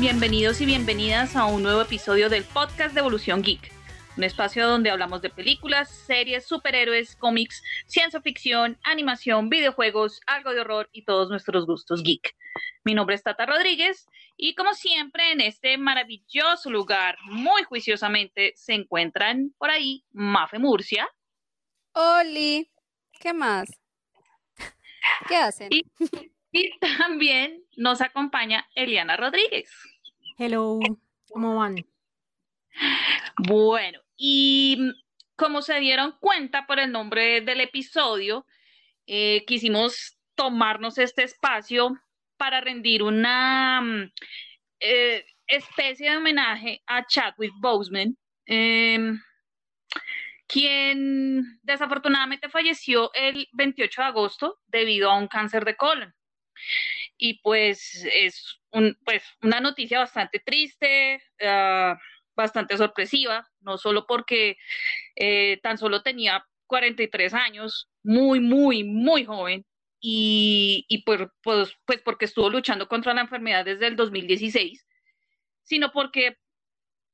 bienvenidos y bienvenidas a un nuevo episodio del podcast de Evolución Geek, un espacio donde hablamos de películas, series, superhéroes, cómics, ciencia ficción, animación, videojuegos, algo de horror y todos nuestros gustos geek. Mi nombre es Tata Rodríguez y como siempre en este maravilloso lugar, muy juiciosamente, se encuentran por ahí Mafe Murcia. Oli, ¿qué más? ¿Qué hacen? Y, y también nos acompaña Eliana Rodríguez. Hello, ¿cómo van? Bueno, y como se dieron cuenta por el nombre del episodio, eh, quisimos tomarnos este espacio para rendir una mm, eh, especie de homenaje a Chadwick Boseman, em, quien desafortunadamente falleció el 28 de agosto debido a un cáncer de colon. Y pues es un, pues, una noticia bastante triste, uh, bastante sorpresiva, no solo porque eh, tan solo tenía 43 años, muy, muy, muy joven, y, y por, pues, pues porque estuvo luchando contra la enfermedad desde el 2016, sino porque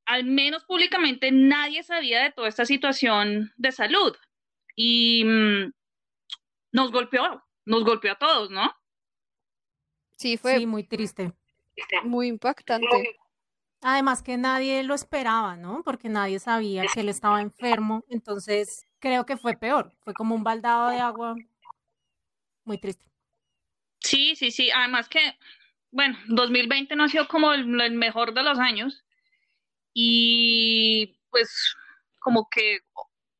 al menos públicamente nadie sabía de toda esta situación de salud. Y mmm, nos golpeó, nos golpeó a todos, ¿no? Sí, fue Sí, muy triste. muy impactante. Además que nadie lo esperaba, ¿no? Porque nadie sabía que él estaba enfermo, entonces creo que fue peor, fue como un baldado de agua muy triste. Sí, sí, sí, además que, bueno, 2020 no ha sido como el, el mejor de los años y pues como que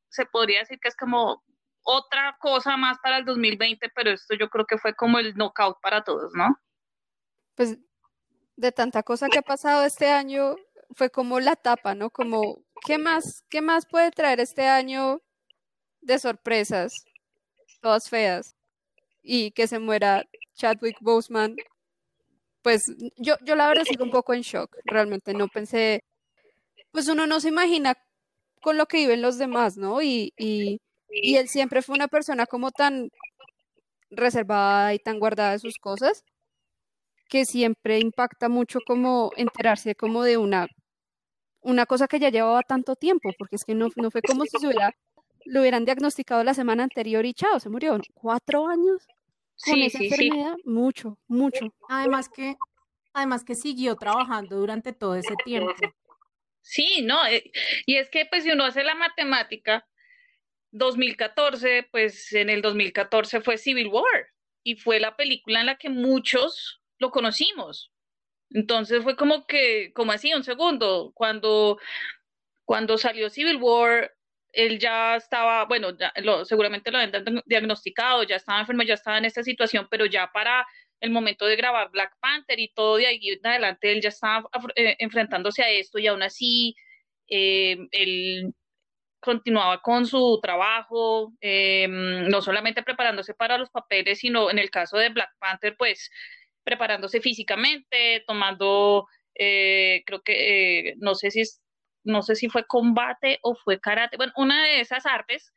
se podría decir que es como otra cosa más para el 2020, pero esto yo creo que fue como el knockout para todos, ¿no? Pues de tanta cosa que ha pasado este año, fue como la tapa, ¿no? Como, ¿qué más, qué más puede traer este año de sorpresas? Todas feas. Y que se muera Chadwick Boseman. Pues yo, yo la verdad sigo un poco en shock. Realmente no pensé. Pues uno no se imagina con lo que viven los demás, ¿no? Y, y, y él siempre fue una persona como tan reservada y tan guardada de sus cosas que siempre impacta mucho como enterarse como de una, una cosa que ya llevaba tanto tiempo, porque es que no, no fue como si se hubiera, lo hubieran diagnosticado la semana anterior y chao, se murió. ¿Cuatro años? Con Sí, esa sí, sí. enfermedad, mucho, mucho. Además que, además que siguió trabajando durante todo ese tiempo. Sí, no, eh, y es que pues si uno hace la matemática, 2014, pues en el 2014 fue Civil War y fue la película en la que muchos lo conocimos. Entonces fue como que, como así, un segundo, cuando, cuando salió Civil War, él ya estaba, bueno, lo, seguramente lo habían diagnosticado, ya estaba enfermo, ya estaba en esta situación, pero ya para el momento de grabar Black Panther y todo de ahí en adelante, él ya estaba eh, enfrentándose a esto y aún así eh, él continuaba con su trabajo, eh, no solamente preparándose para los papeles, sino en el caso de Black Panther, pues preparándose físicamente, tomando, eh, creo que, eh, no sé si es, no sé si fue combate o fue karate, bueno, una de esas artes,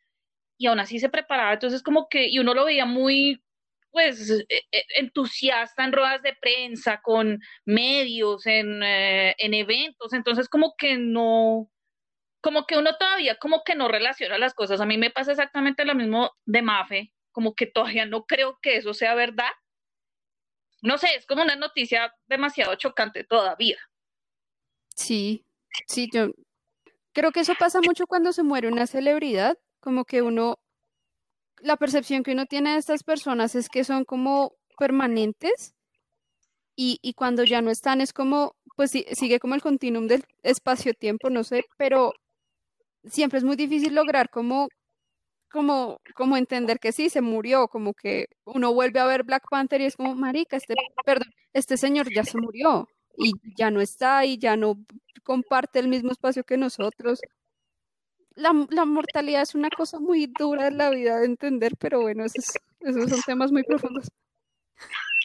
y aún así se preparaba, entonces como que, y uno lo veía muy, pues, eh, entusiasta en ruedas de prensa, con medios, en, eh, en eventos, entonces como que no, como que uno todavía como que no relaciona las cosas, a mí me pasa exactamente lo mismo de Mafe, como que todavía no creo que eso sea verdad, no sé, es como una noticia demasiado chocante todavía. Sí, sí, yo creo que eso pasa mucho cuando se muere una celebridad, como que uno, la percepción que uno tiene de estas personas es que son como permanentes y, y cuando ya no están es como, pues sigue como el continuum del espacio-tiempo, no sé, pero siempre es muy difícil lograr como como, como entender que sí, se murió, como que uno vuelve a ver Black Panther y es como, marica, este, perdón, este señor ya se murió y ya no está y ya no comparte el mismo espacio que nosotros. La, la mortalidad es una cosa muy dura en la vida de entender, pero bueno, esos, esos son temas muy profundos.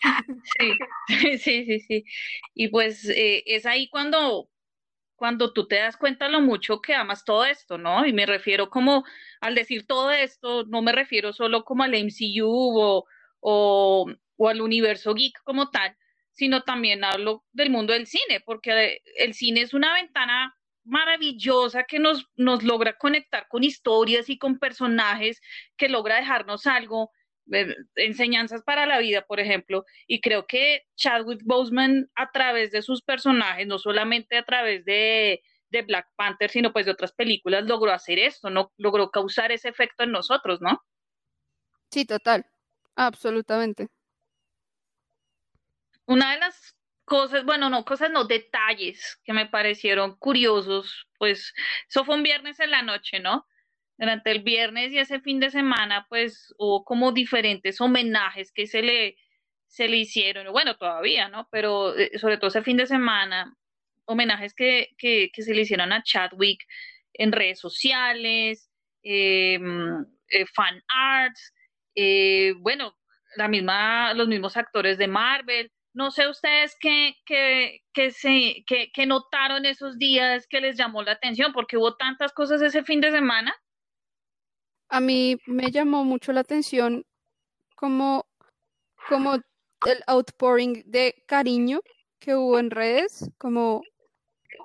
Sí, sí, sí, sí. Y pues eh, es ahí cuando, cuando tú te das cuenta lo mucho que amas todo esto, ¿no? Y me refiero como, al decir todo esto, no me refiero solo como al MCU o, o, al universo geek como tal, sino también hablo del mundo del cine, porque el cine es una ventana maravillosa que nos, nos logra conectar con historias y con personajes, que logra dejarnos algo, enseñanzas para la vida, por ejemplo, y creo que Chadwick Boseman a través de sus personajes, no solamente a través de, de Black Panther, sino pues de otras películas, logró hacer esto, ¿no? Logró causar ese efecto en nosotros, ¿no? Sí, total, absolutamente. Una de las cosas, bueno, no, cosas no, detalles que me parecieron curiosos, pues eso fue un viernes en la noche, ¿no? Durante el viernes y ese fin de semana, pues hubo como diferentes homenajes que se le, se le hicieron, bueno, todavía, ¿no? Pero eh, sobre todo ese fin de semana, homenajes que, que, que se le hicieron a Chadwick en redes sociales, em, eh, fan arts, eh, bueno, la misma, los mismos actores de Marvel. No sé ustedes qué, qué, qué, se, qué, qué notaron esos días que les llamó la atención, porque hubo tantas cosas ese fin de semana a mí me llamó mucho la atención como, como el outpouring de cariño que hubo en redes, como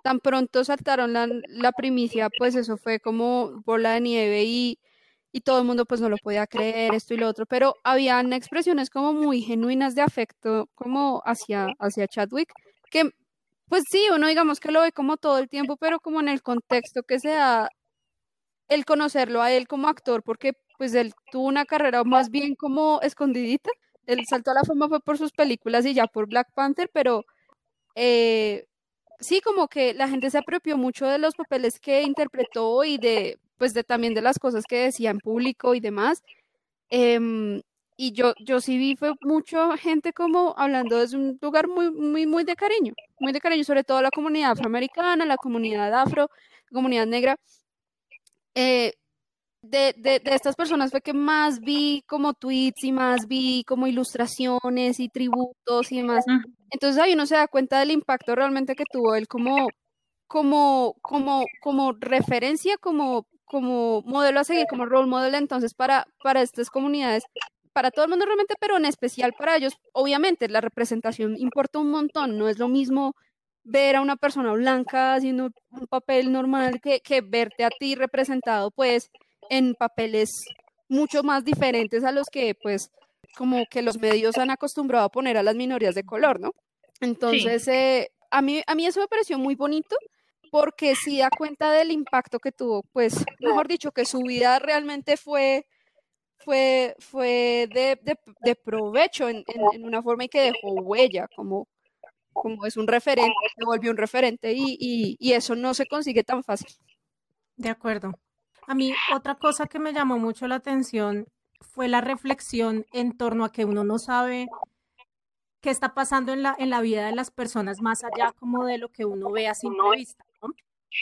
tan pronto saltaron la, la primicia, pues eso fue como bola de nieve y, y todo el mundo pues no lo podía creer, esto y lo otro, pero habían expresiones como muy genuinas de afecto como hacia, hacia Chadwick, que pues sí, uno digamos que lo ve como todo el tiempo, pero como en el contexto que se da el conocerlo a él como actor, porque pues él tuvo una carrera más bien como escondidita. Él saltó a la fama fue por sus películas y ya por Black Panther, pero eh, sí, como que la gente se apropió mucho de los papeles que interpretó y de, pues de también de las cosas que decía en público y demás. Em, y yo, yo sí vi fue mucha gente como hablando desde un lugar muy, muy, muy de cariño, muy de cariño, sobre todo la comunidad afroamericana, la comunidad afro, la comunidad negra. Eh, de, de, de, estas personas fue que más vi como tweets y más vi como ilustraciones y tributos y demás. Entonces ahí uno se da cuenta del impacto realmente que tuvo él como, como, como, como referencia, como, como modelo a seguir, como role model entonces para, para estas comunidades, para todo el mundo realmente, pero en especial para ellos, obviamente la representación importa un montón, no es lo mismo ver a una persona blanca haciendo un papel normal que, que verte a ti representado pues en papeles mucho más diferentes a los que pues como que los medios han acostumbrado a poner a las minorías de color, ¿no? Entonces, eh, a, mí, a mí eso me pareció muy bonito porque sí da cuenta del impacto que tuvo, pues, mejor dicho, que su vida realmente fue, fue, fue de, de, de provecho en, en, en, una forma y que dejó huella, como, como es un referente, se volvió un referente y, y, y eso no se consigue tan fácil. De acuerdo. A mí otra cosa que me llamó mucho la atención fue la reflexión en torno a que uno no sabe qué está pasando en la, en la vida de las personas más allá como de lo que uno ve a simple vista, ¿no?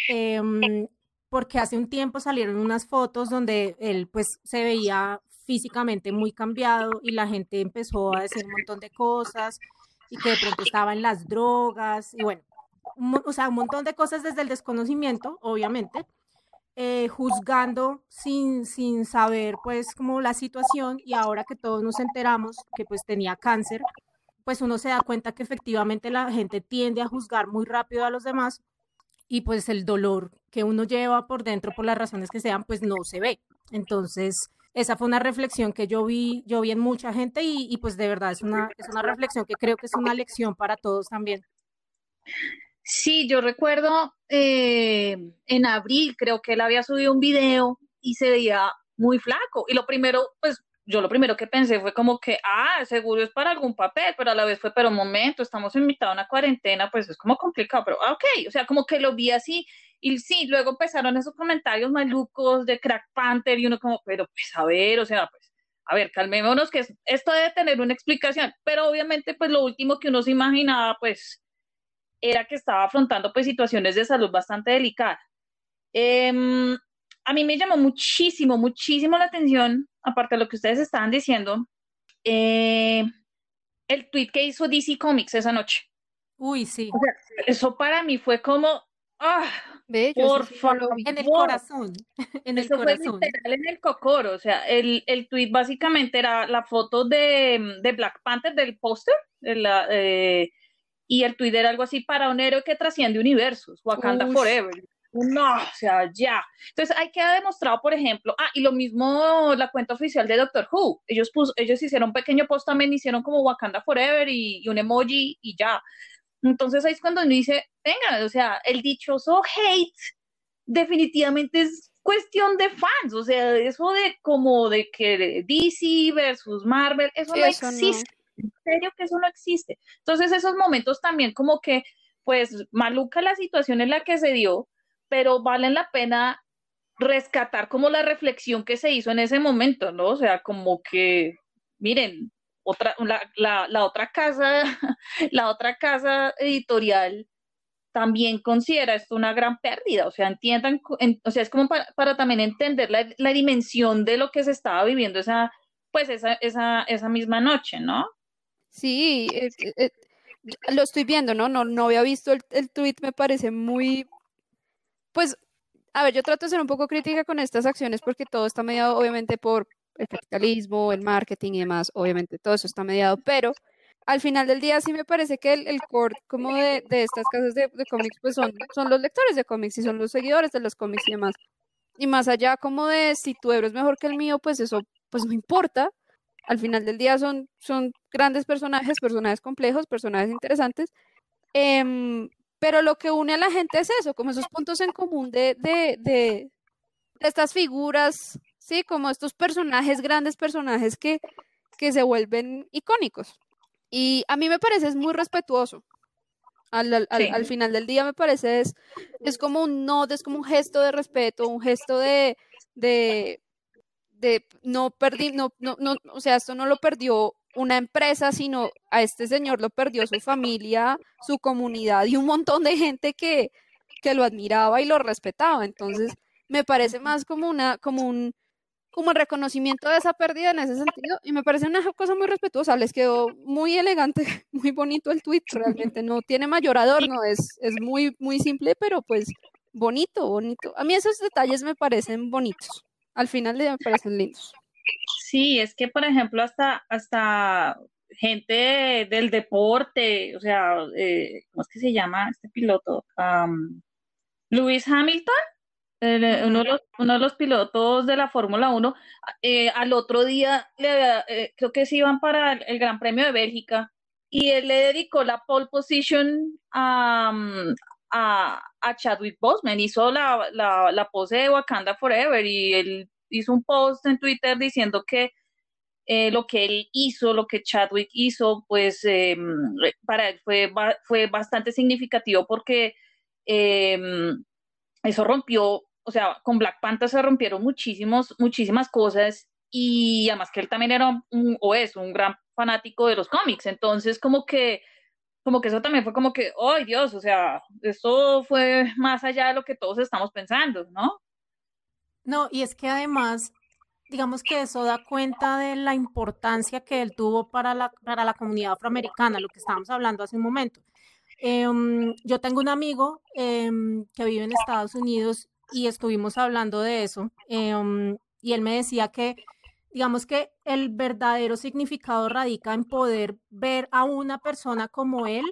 eh, porque hace un tiempo salieron unas fotos donde él pues se veía físicamente muy cambiado y la gente empezó a decir un montón de cosas y que de pronto estaba en las drogas y bueno, un, o sea, un montón de cosas desde el desconocimiento, obviamente, eh, juzgando sin, sin saber pues como la situación y ahora que todos nos enteramos que pues tenía cáncer, pues uno se da cuenta que efectivamente la gente tiende a juzgar muy rápido a los demás y pues el dolor que uno lleva por dentro por las razones que sean pues no se ve. Entonces, esa fue una reflexión que yo vi, yo vi en mucha gente y, y pues de verdad es una, es una reflexión que creo que es una lección para todos también. Sí, yo recuerdo eh, en abril, creo que él había subido un video y se veía muy flaco. Y lo primero, pues yo lo primero que pensé fue como que, ah, seguro es para algún papel, pero a la vez fue, pero un momento, estamos invitados a una cuarentena, pues es como complicado, pero ah, ok, o sea, como que lo vi así. Y sí, luego empezaron esos comentarios malucos de Crack Panther y uno como, pero pues a ver, o sea, pues, a ver, calmémonos que esto debe tener una explicación, pero obviamente pues lo último que uno se imaginaba, pues era que estaba afrontando pues situaciones de salud bastante delicadas. Eh, a mí me llamó muchísimo, muchísimo la atención, aparte de lo que ustedes estaban diciendo, eh, el tweet que hizo DC Comics esa noche. Uy, sí. O sea, eso para mí fue como, Ah, yo por sí favor. En el corazón, en el Eso fue corazón. literal en el cocoro, o sea, el, el tweet básicamente era la foto de, de Black Panther del póster, eh, y el tweet era algo así para un héroe que trasciende universos, Wakanda. Forever. No, o sea, ya. Entonces, hay que haber demostrado, por ejemplo, ah, y lo mismo la cuenta oficial de Doctor Who. Ellos, pus- ellos hicieron un pequeño post también, hicieron como Wakanda Forever y, y un emoji y ya. Entonces, ahí es cuando uno dice, venga, o sea, el dichoso hate definitivamente es cuestión de fans, o sea, eso de como de que DC versus Marvel, eso Sí, no eso no. existe, en serio que eso no existe. Entonces esos momentos también como que, pues, maluca la situación en la que se dio, pero valen la pena rescatar como la reflexión que se hizo en ese momento, ¿no? O sea, como que, miren, otra, la, la, la otra casa, la otra casa editorial también considera esto una gran pérdida, o sea, entiendan, o sea, es como para, para también entender la, la dimensión de lo que se estaba viviendo esa, pues esa, esa, esa misma noche, ¿no? Sí, eh, eh, lo estoy viendo, ¿no? No, no había visto el, el tweet, me parece muy, pues, a ver, yo trato de ser un poco crítica con estas acciones porque todo está mediado obviamente por el capitalismo, el marketing y demás, obviamente todo eso está mediado, pero al final del día sí me parece que el, el core como de, estas casas de, de cómics pues son, los lectores de cómics y son los seguidores de los cómics y demás. Y más allá como de si tu héroe es mejor que el mío, pues eso pues no importa. Al final del día son, son grandes personajes, personajes complejos, personajes interesantes. Em, pero lo que une a la gente es eso, como esos puntos en común de, de, de, de estas figuras, ¿sí? Como estos personajes, grandes personajes que, que se vuelven icónicos. Y a mí me parece es muy respetuoso. Al, al, al- Sí. al final del día me parece es, es como un no, es como un gesto de respeto, un gesto de, de, de no perdí, no, no, no, o sea, esto no lo perdió una empresa, sino a este señor lo perdió su familia, su comunidad y un montón de gente que, que lo admiraba y lo respetaba. Entonces, me parece más como una, como un, como el reconocimiento de esa pérdida en ese sentido, y me parece una cosa muy respetuosa, les quedó muy elegante, muy bonito el tweet, realmente no tiene mayor adorno, es, es muy, muy simple, pero pues bonito, bonito. A mí esos detalles me parecen bonitos, al final me parecen lindos. Sí, es que, por ejemplo, hasta, hasta gente del deporte, o sea, eh, ¿cómo es que se llama este piloto? Lewis Hamilton, eh, uno, de los, pilotos de la Fórmula 1, eh, al otro día eh, creo que se iban para el, Gran Premio de Bélgica y él le dedicó la pole position a, a, Chadwick Boseman, hizo la, la pose de Wakanda Forever y él hizo un post en Twitter diciendo que eh, lo que él hizo, lo que Chadwick hizo, pues eh, para él fue, fue bastante significativo porque eh, eso rompió, o sea, con Black Panther se rompieron muchísimos, muchísimas cosas y además que él también era un, o es un gran fanático de los cómics, entonces como que, como que eso también fue como que, ¡ay Dios! O sea, esto fue más allá de lo que todos estamos pensando, ¿no? No, y es que además, digamos que eso da cuenta de la importancia que él tuvo para la, para la comunidad afroamericana, lo que estábamos hablando hace un momento. Em, yo tengo un amigo em, que vive en Estados Unidos y estuvimos hablando de eso, em, y él me decía que, digamos que el verdadero significado radica en poder ver a una persona como él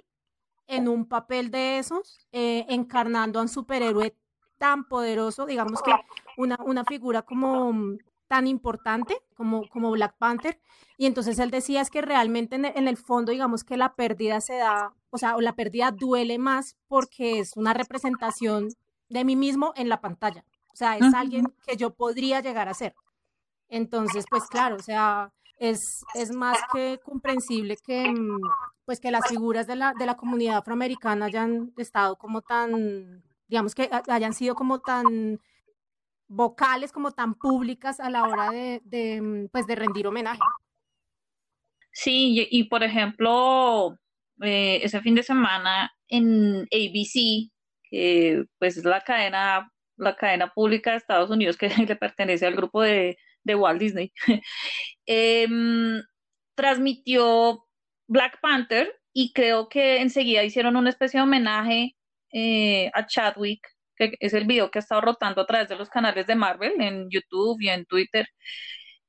en un papel de esos, eh, encarnando a un superhéroe tan poderoso, digamos que una, una figura como mm, tan importante como, como Black Panther. Y entonces él decía es que realmente en el, en el fondo, digamos que la pérdida se da, o sea, o la pérdida duele más porque es una representación de mí mismo en la pantalla. O sea, es alguien que yo podría llegar a ser. Entonces, pues claro, o sea, es, es más que comprensible que, mm, pues que las figuras de la, de la comunidad afroamericana hayan estado como tan, digamos que ha- hayan sido como tan vocales, como tan públicas a la hora de, mm, pues de rendir homenaje. Sí, y, y, por ejemplo, eh, ese fin de semana en ABC, que pues es la cadena, la cadena pública de Estados Unidos que le pertenece al grupo de, de Walt Disney, em, transmitió Black Panther y creo que enseguida hicieron una especie de homenaje eh, a Chadwick, que es el video que ha estado rotando a través de los canales de Marvel en YouTube y en Twitter.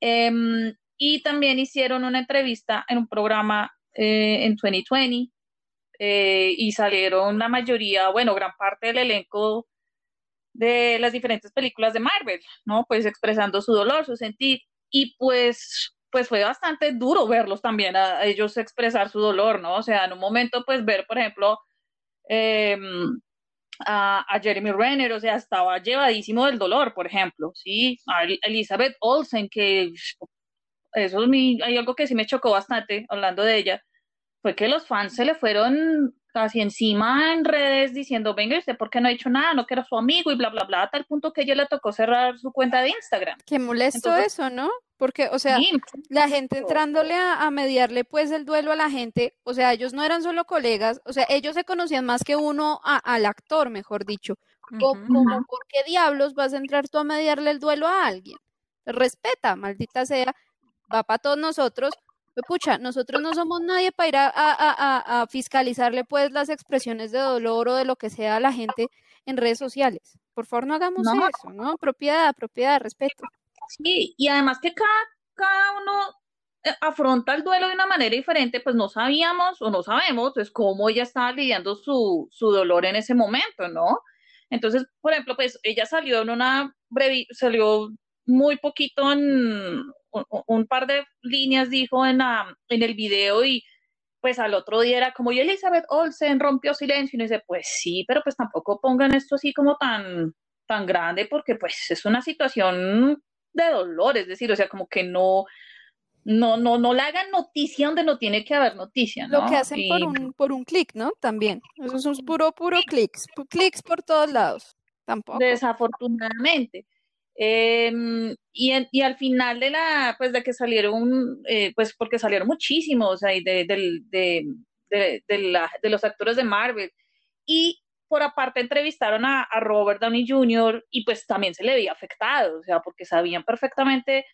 Em, y también hicieron una entrevista en un programa eh, en 2020 eh, y salieron la mayoría, bueno, gran parte del elenco de las diferentes películas de Marvel, ¿no? Pues expresando su dolor, su sentir y pues pues fue bastante duro verlos también a, ellos expresar su dolor, ¿no? O sea, en un momento pues ver, por ejemplo, em, a, Jeremy Renner, o sea, estaba llevadísimo del dolor, por ejemplo, ¿sí? A Elizabeth Olsen, que eso es mi, hay algo que sí me chocó bastante hablando de ella, fue que los fans se le fueron casi encima en redes diciendo, venga, ¿usted por qué no ha hecho nada? No que era su amigo y bla, bla, bla, a tal punto que ella le tocó cerrar su cuenta de Instagram. Qué molesto eso, ¿no? Porque, o sea, la gente entrándole a, mediarle pues el duelo a la gente, o sea, ellos no eran solo colegas, o sea, ellos se conocían más que uno al actor, mejor dicho. O, como, ¿por qué diablos vas a entrar tú a mediarle el duelo a alguien? Respeta, maldita sea, va para todos nosotros, pucha, nosotros no somos nadie para ir a, fiscalizarle pues las expresiones de dolor o de lo que sea a la gente en redes sociales. Por favor, no hagamos eso, ¿no? Propiedad, propiedad, respeto. Sí, y además que cada, cada uno eh, afronta el duelo de una manera diferente, pues no sabíamos o no sabemos pues cómo ella estaba lidiando su, su dolor en ese momento, ¿no? Entonces, por ejemplo, pues ella salió en una breve, salió muy poquito en un, par de líneas dijo en, la, en el video y pues al otro día era como, y Elizabeth Olsen rompió silencio y dice, pues sí, pero pues tampoco pongan esto así como tan, tan grande porque pues es una situación de dolor, es decir, o sea, como que no, no, no, no le hagan noticia donde no tiene que haber noticia, Lo que hacen por un, por un clic, ¿no? También. Eso es puro, puro clics, clics por todos lados. Tampoco. Desafortunadamente. Em, y, y, al final de la, pues de que salieron, eh, pues porque salieron muchísimos ahí de, de, de, de, los actores de Marvel. Y por aparte entrevistaron a, a, Robert Downey Jr. y pues también se le veía afectado, o sea, porque sabían perfectamente,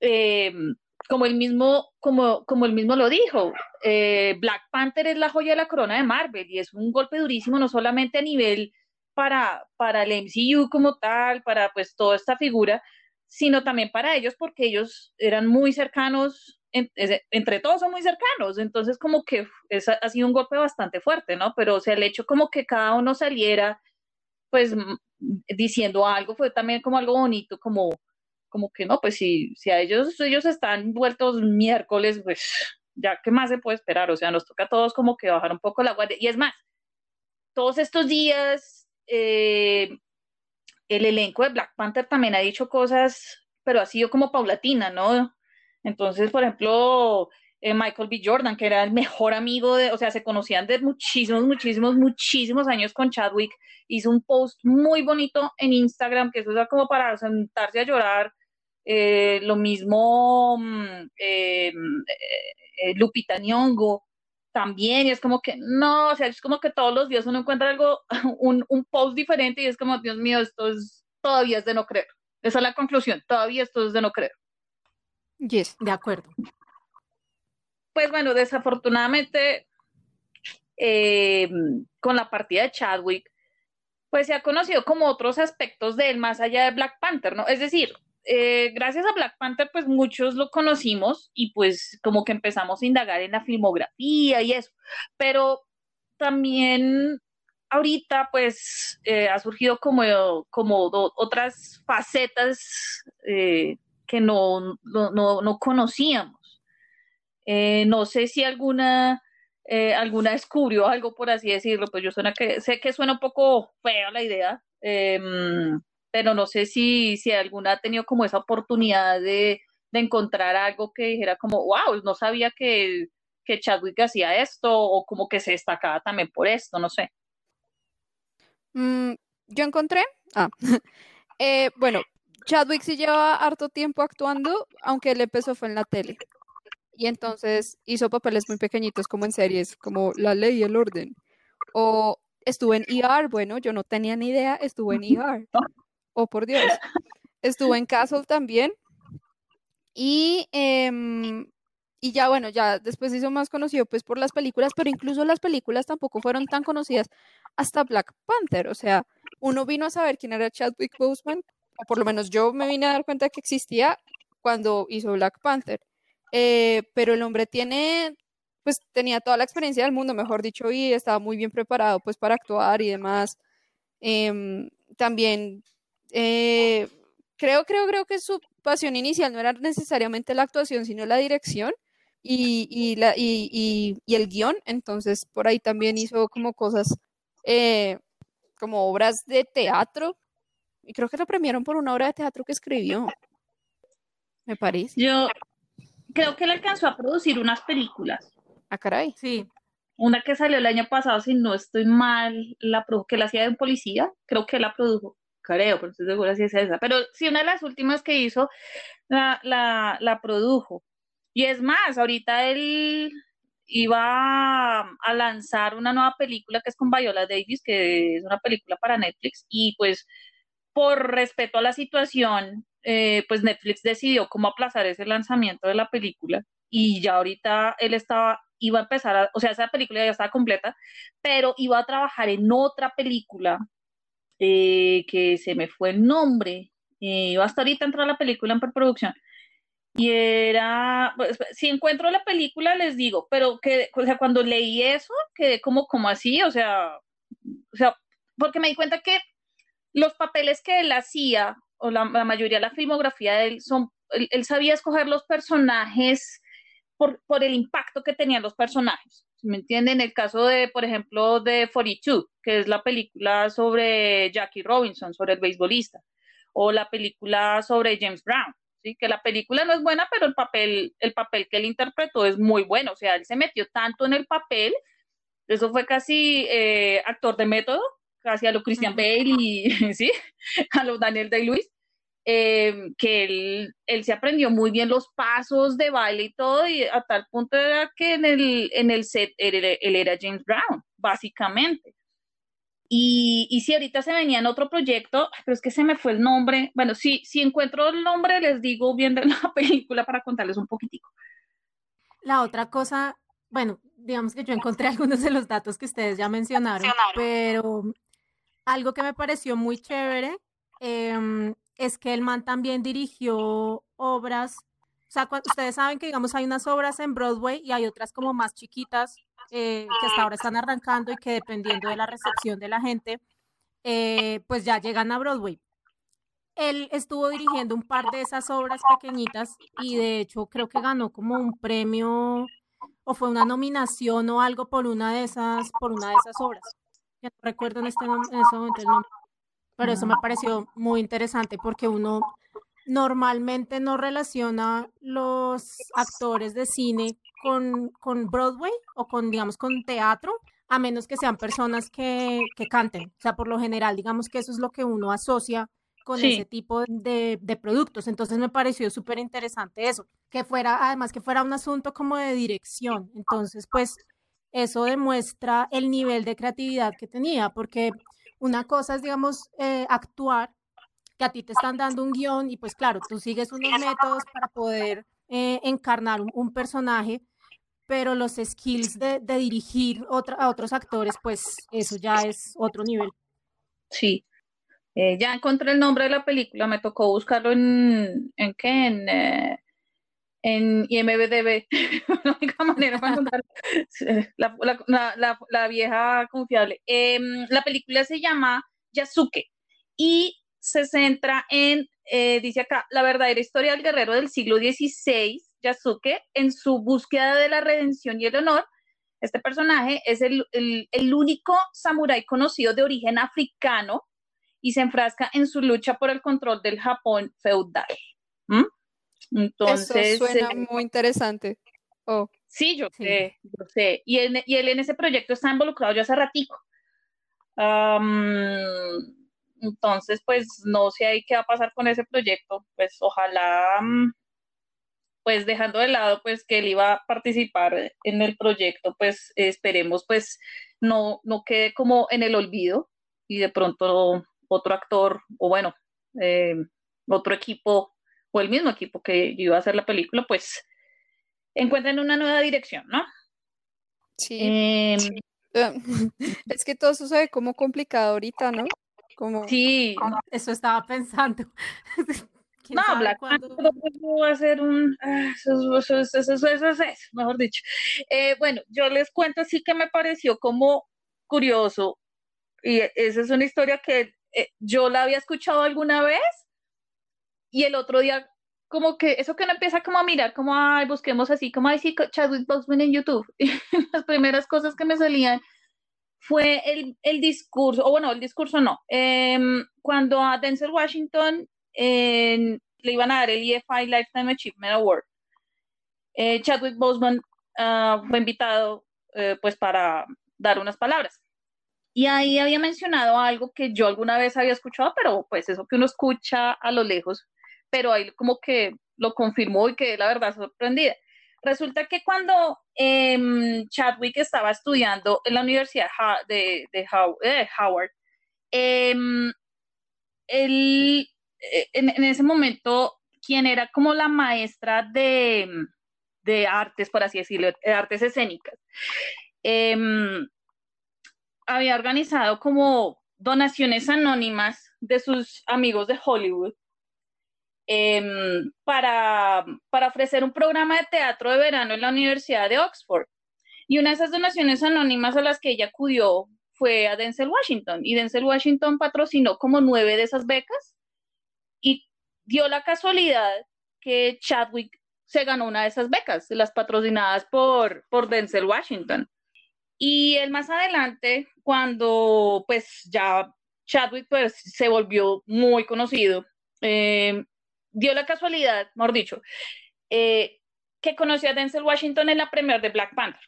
em, como el mismo, como, como el mismo lo dijo, eh, Black Panther es la joya de la corona de Marvel y es un golpe durísimo no solamente a nivel para, para el MCU como tal, para pues toda esta figura, sino también para ellos porque ellos eran muy cercanos, entre todos son muy cercanos, entonces como que es, ha sido un golpe bastante fuerte, ¿no? Pero o sea, el hecho como que cada uno saliera pues diciendo algo fue también como algo bonito, como, como que no, pues si, si a ellos, ellos están vueltos miércoles, pues ya qué más se puede esperar, o sea, nos toca a todos como que bajar un poco la guardia. Y es más, todos estos días eh, el elenco de Black Panther también ha dicho cosas, pero ha sido como paulatina, ¿no? Entonces, por ejemplo, eh, Michael B. Jordan, que era el mejor amigo de, o sea, se conocían de muchísimos, muchísimos, muchísimos años con Chadwick, hizo un post muy bonito en Instagram, que eso era como para sentarse a llorar. Eh, lo mismo mm, Lupita Nyong'o, también, y es como que, no, o sea, es como que todos los días uno encuentra algo, un, un post diferente y es como, Dios mío, esto es, todavía es de no creer. Esa es la conclusión, todavía esto es de no creer. Yes, de acuerdo. Pues bueno, desafortunadamente, eh, con la partida de Chadwick, pues se ha conocido como otros aspectos de él más allá de Black Panther, ¿no? Es decir, eh, gracias a Black Panther, pues muchos lo conocimos y pues como que empezamos a indagar en la filmografía y eso, pero también ahorita pues eh, ha surgido como, como otras facetas eh, que no, no, conocíamos. no sé si alguna, alguna descubrió algo, por así decirlo, pues yo suena que, sé que suena un poco fea la idea, em, pero no sé si, si alguna ha tenido como esa oportunidad de, encontrar algo que dijera como, wow, no sabía que, que Chadwick hacía esto o como que se destacaba también por esto, no sé. Mm, yo encontré, ah, eh, bueno, Chadwick sí lleva harto tiempo actuando, aunque él empezó fue en la tele. Y entonces hizo papeles muy pequeñitos como en series, como La Ley y el Orden. O estuvo en ER, bueno, yo no tenía ni idea, estuvo en ER. Oh, por Dios. Estuvo en Castle también. Y, em, y ya, bueno, ya después hizo más conocido pues por las películas, pero incluso las películas tampoco fueron tan conocidas hasta Black Panther. O sea, uno vino a saber quién era Chadwick Boseman, o por lo menos yo me vine a dar cuenta que existía cuando hizo Black Panther. Eh, pero el hombre tiene, pues tenía toda la experiencia del mundo, mejor dicho, y estaba muy bien preparado pues para actuar y demás. Em, también eh, creo, creo, creo que su pasión inicial no era necesariamente la actuación, sino la dirección y, y, la, y, y el guion. Entonces, por ahí también hizo como cosas, eh, como obras de teatro. Y creo que lo premiaron por una obra de teatro que escribió. Me parece. Yo creo que él alcanzó a producir unas películas. Ah, caray. Sí. Una que salió el año pasado, si no estoy mal, la produjo, que la hacía de un policía, creo que la produjo, creo, pero estoy segura si es esa. Pero sí, una de las últimas que hizo, la, la, produjo. Y es más, ahorita él iba a lanzar una nueva película que es con Viola Davis, que es una película para Netflix, y pues por respeto a la situación, eh, pues Netflix decidió cómo aplazar ese lanzamiento de la película y ya ahorita él estaba, iba a empezar, a, o sea, esa película ya estaba completa, pero iba a trabajar en otra película eh, que se me fue el nombre, eh, hasta ahorita a entrar la película en preproducción. Y era, pues, si encuentro la película les digo, pero que, o sea, cuando leí eso, quedé como, como así, o sea, o sea, porque me di cuenta que los papeles que él hacía, o la, la mayoría de la filmografía de él, son, él, él sabía escoger los personajes por, por, el impacto que tenían los personajes. ¿Me entienden? En el caso de, por ejemplo, de 42, que es la película sobre Jackie Robinson, sobre el beisbolista, o la película sobre James Brown, ¿sí? Que la película no es buena, pero el papel, el papel que él interpretó es muy bueno. O sea, él se metió tanto en el papel, eso fue casi eh, actor de método, casi a lo Christian Bale y, ¿sí? A lo Daniel Day-Lewis eh, que él, él, se aprendió muy bien los pasos de baile y todo, y a tal punto era que en el, en el set él, él era James Brown, básicamente. Y, y, si ahorita se venía en otro proyecto, pero es que se me fue el nombre. Bueno, si, si encuentro el nombre, les digo bien de la película para contarles un poquitico. La otra cosa, bueno, digamos que yo encontré algunos de los datos que ustedes ya mencionaron, mencionaron. pero algo que me pareció muy chévere eh, es que el man también dirigió obras, o sea, ustedes saben que digamos hay unas obras en Broadway y hay otras como más chiquitas eh, que hasta ahora están arrancando y que dependiendo de la recepción de la gente, eh, pues ya llegan a Broadway. Él estuvo dirigiendo un par de esas obras pequeñitas y de hecho creo que ganó como un premio o fue una nominación o algo por una de esas, por una de esas obras. Ya no recuerdo en este, en este momento el nombre pero eso me pareció muy interesante porque uno normalmente no relaciona los actores de cine con, con Broadway o con, digamos, con teatro, a menos que sean personas que, que canten. O sea, por lo general, digamos que eso es lo que uno asocia con sí. ese tipo de, de, productos. Entonces me pareció súper interesante eso, que fuera, además que fuera un asunto como de dirección. Entonces, pues eso demuestra el nivel de creatividad que tenía, porque una cosa es, digamos, eh, actuar, que a ti te están dando un guion y pues claro, tú sigues unos métodos para poder eh, encarnar un, personaje, pero los skills de, dirigir otra, a otros actores, pues eso ya es otro nivel. Sí. Eh, ya encontré el nombre de la película, me tocó buscarlo en, ¿en qué? En IMDB, la única manera para encontrar la, la, la, la, vieja confiable. Eh, la película se llama Yasuke y se centra en, eh, dice acá, la verdadera historia del guerrero del siglo XVI, Yasuke, en su búsqueda de la redención y el honor. Este personaje es el, el, el único samurái conocido de origen africano y se enfrasca en su lucha por el control del Japón feudal. ¿Mm? Entonces, Eso suena eh, muy interesante. Oh. Sí, yo sí. sé, yo sé. Y él, y él, en ese proyecto está involucrado ya hace ratico. Um, entonces, pues no sé ahí qué va a pasar con ese proyecto. Pues ojalá, pues dejando de lado, pues que él iba a participar en el proyecto, pues esperemos, pues no, no quede como en el olvido y de pronto otro actor o bueno, eh, otro equipo o el mismo equipo que iba a hacer la película, pues encuentren una nueva dirección, ¿no? Sí. Eh, sí. Eh, es que todo eso se ve como complicado ahorita, ¿no? Como... Sí. Eso estaba pensando. No, Black Panther va a ser un... Eso, eso, eso, eso, eso, mejor dicho. Eh, bueno, yo les cuento así que me pareció como curioso, y esa es una historia que eh, yo la había escuchado alguna vez, y el otro día como que eso que no empieza como a mirar, como, ay, busquemos así, como, ay, sí, Chadwick Boseman en YouTube. Y las primeras cosas que me salían fue el, el discurso, o bueno, el discurso no, em, cuando a Denzel Washington le iban a dar el EFI Lifetime Achievement Award, eh, Chadwick Boseman uh, fue invitado eh, pues para dar unas palabras. Y ahí había mencionado algo que yo alguna vez había escuchado, pero pues eso que uno escucha a lo lejos, pero ahí como que lo confirmó y que la verdad sorprendida. Resulta que cuando eh, Chadwick estaba estudiando en la Universidad de, de, Howard, em, él, eh, en, ese momento, quien era como la maestra de, de artes, por así decirlo, de artes escénicas, em, había organizado como donaciones anónimas de sus amigos de Hollywood Em, para, para ofrecer un programa de teatro de verano en la Universidad de Oxford. Y una de esas donaciones anónimas a las que ella acudió fue a Denzel Washington. Y Denzel Washington patrocinó como nueve de esas becas y dio la casualidad que Chadwick se ganó una de esas becas, las patrocinadas por, por Denzel Washington. Y él más adelante, cuando pues ya Chadwick pues se volvió muy conocido, eh, dio la casualidad, mejor dicho, eh, que conoció a Denzel Washington en la premier de Black Panther.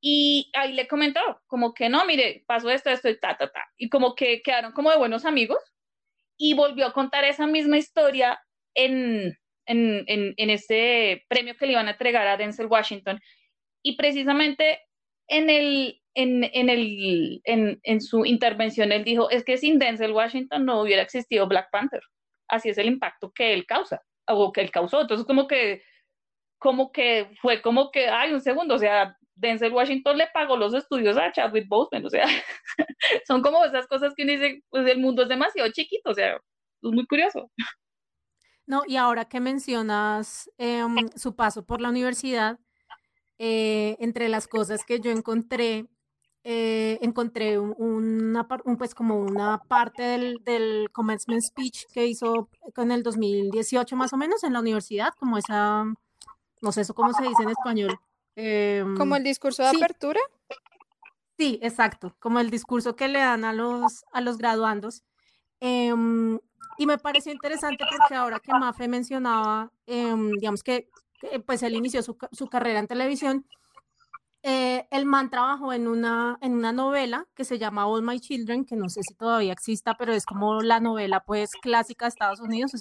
Y ahí le comentó, como que no, mire, pasó esto, esto y ta, ta, ta. Y como que quedaron como de buenos amigos. Y volvió a contar esa misma historia en, en, en, en este premio que le iban a entregar a Denzel Washington. Y precisamente en, el, en, en, el, en, en su intervención él dijo, es que sin Denzel Washington no hubiera existido Black Panther así es el impacto que él causa o que él causó. Entonces, como que, como que fue como que, ay, un segundo, o sea, Denzel Washington le pagó los estudios a Chadwick Boseman, o sea, son como esas cosas que uno dice, pues el mundo es demasiado chiquito, o sea, es muy curioso. No, y ahora que mencionas em, su paso por la universidad, eh, entre las cosas que yo encontré eh, encontré una, pues como una parte del, del, commencement speech que hizo en el 2018 más o menos en la universidad, como esa, no sé eso cómo se dice en español. como el discurso de apertura. Sí, exacto, como el discurso que le dan a los, a los graduandos. Em, y me pareció interesante porque ahora que Mafe mencionaba, em, digamos que, pues él inició su, su carrera en televisión, eh, el man trabajó en una, en una novela que se llama All My Children, que no sé si todavía exista, pero es como la novela pues clásica de Estados Unidos,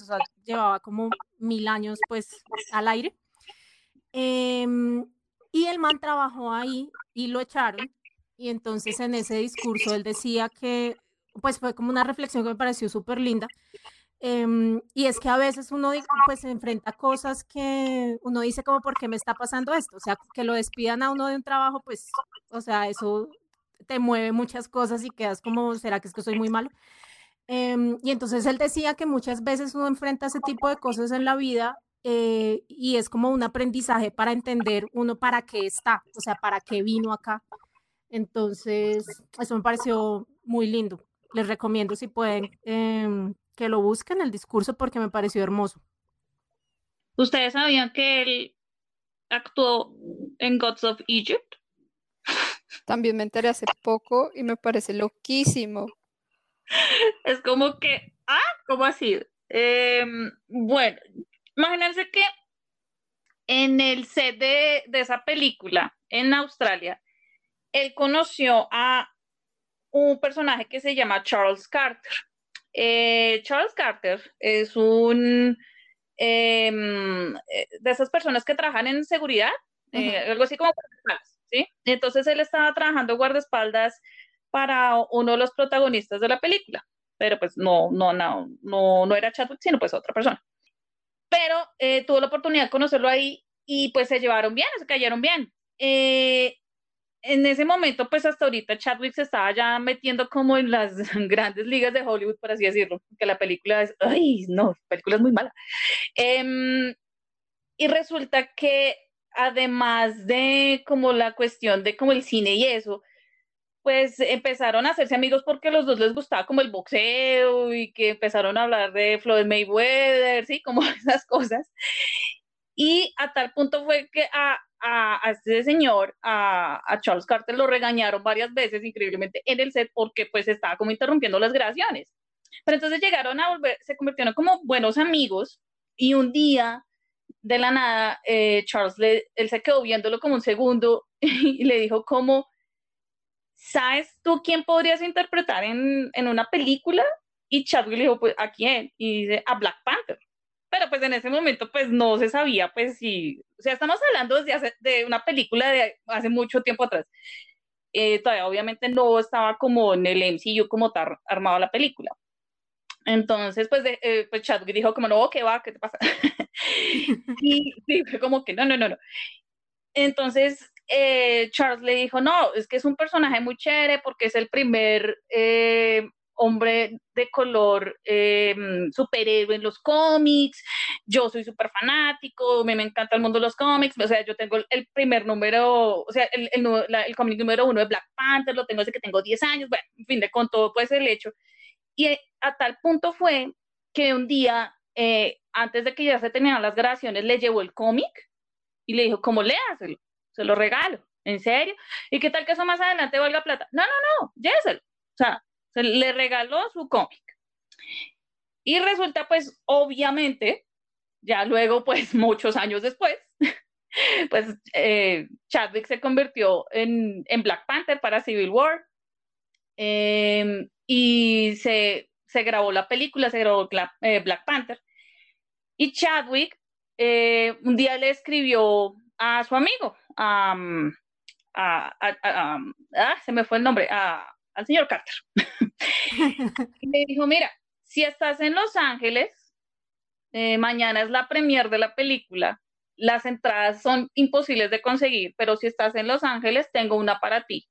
llevaba como mil años pues al aire. Em, y el man trabajó ahí y lo echaron. Y entonces en ese discurso él decía que, pues fue como una reflexión que me pareció súper linda, Em, y es que a veces uno pues se enfrenta a cosas que uno dice como, ¿por qué me está pasando esto? O sea, que lo despidan a uno de un trabajo, pues, o sea, eso te mueve muchas cosas y quedas como, ¿será que es que soy muy malo? Em, y entonces él decía que muchas veces uno enfrenta ese tipo de cosas en la vida eh, y es como un aprendizaje para entender uno para qué está, o sea, para qué vino acá. Entonces, eso me pareció muy lindo. Les recomiendo si pueden em, que lo busquen el discurso porque me pareció hermoso. ¿Ustedes sabían que él actuó en Gods of Egypt? También me enteré hace poco y me parece loquísimo. Es como que, ah, ¿cómo así? Em, bueno, imagínense que en el set de, de esa película en Australia, él conoció a un personaje que se llama Charles Carter. Eh, Charles Carter es un em, eh, de esas personas que trabajan en seguridad, eh, algo así como ¿sí? Entonces él estaba trabajando guardaespaldas para uno de los protagonistas de la película, pero pues no, no, no, no, no era Chadwick, sino pues otra persona. Pero tuvo la oportunidad de conocerlo ahí y pues se llevaron bien, se cayeron bien. En ese momento, pues hasta ahorita Chadwick se estaba ya metiendo como en las grandes ligas de Hollywood, por así decirlo, que la película es, ay, no, la película es muy mala. Em, y resulta que además de como la cuestión de como el cine y eso, pues empezaron a hacerse amigos porque los dos les gustaba como el boxeo y que empezaron a hablar de Floyd Mayweather, sí, como esas cosas. Y a tal punto fue que a, a, este señor, a, a, Charles Carter, lo regañaron varias veces, increíblemente, en el set porque pues estaba como interrumpiendo las grabaciones. Pero entonces llegaron a volver, se convirtieron como buenos amigos y un día, de la nada, eh, Charles, le, él se quedó viéndolo como un segundo y le dijo como, ¿sabes tú quién podrías interpretar en, en una película? Y Chadwick le dijo, pues, ¿a quién? Y dice, a Black Panther pero pues en ese momento pues no se sabía pues si, o sea, estamos hablando desde hace, de una película de hace mucho tiempo atrás. Eh, todavía obviamente no estaba como en el MCU como tal armado la película. Entonces, pues, de, eh, pues Chadwick dijo como, no, ¿qué va? ¿Qué te pasa? y sí, fue como que no, no, no, no. Entonces, eh, Charles le dijo, no, es que es un personaje muy chévere porque es el primer eh, hombre de color eh, superhéroe en los cómics, yo soy súper fanático, me, me, encanta el mundo de los cómics, o sea, yo tengo el primer número, o sea, el, el, el cómic número uno de Black Panther, lo tengo desde que tengo 10 años, bueno, en fin, de con todo pues el hecho. Y a tal punto fue que un día, eh, antes de que ya se terminaran las grabaciones, le llevó el cómic y le dijo, ¿cómo léaselo? Se lo regalo. ¿En serio? ¿Y qué tal que eso más adelante valga plata? No, no, no, lléveselo. O sea, le regaló su cómic. Y resulta, pues, obviamente, ya luego, pues, muchos años después, pues eh, Chadwick se convirtió en, en, Black Panther para Civil War. Eh, y se, se, grabó la película, se grabó Black, eh, Black Panther. Y Chadwick eh, un día le escribió a su amigo, um, a, a, a, ah, se me fue el nombre, al señor Carter. y le dijo, mira, si estás en Los Ángeles, eh, mañana es la premier de la película, las entradas son imposibles de conseguir, pero si estás en Los Ángeles, tengo una para ti.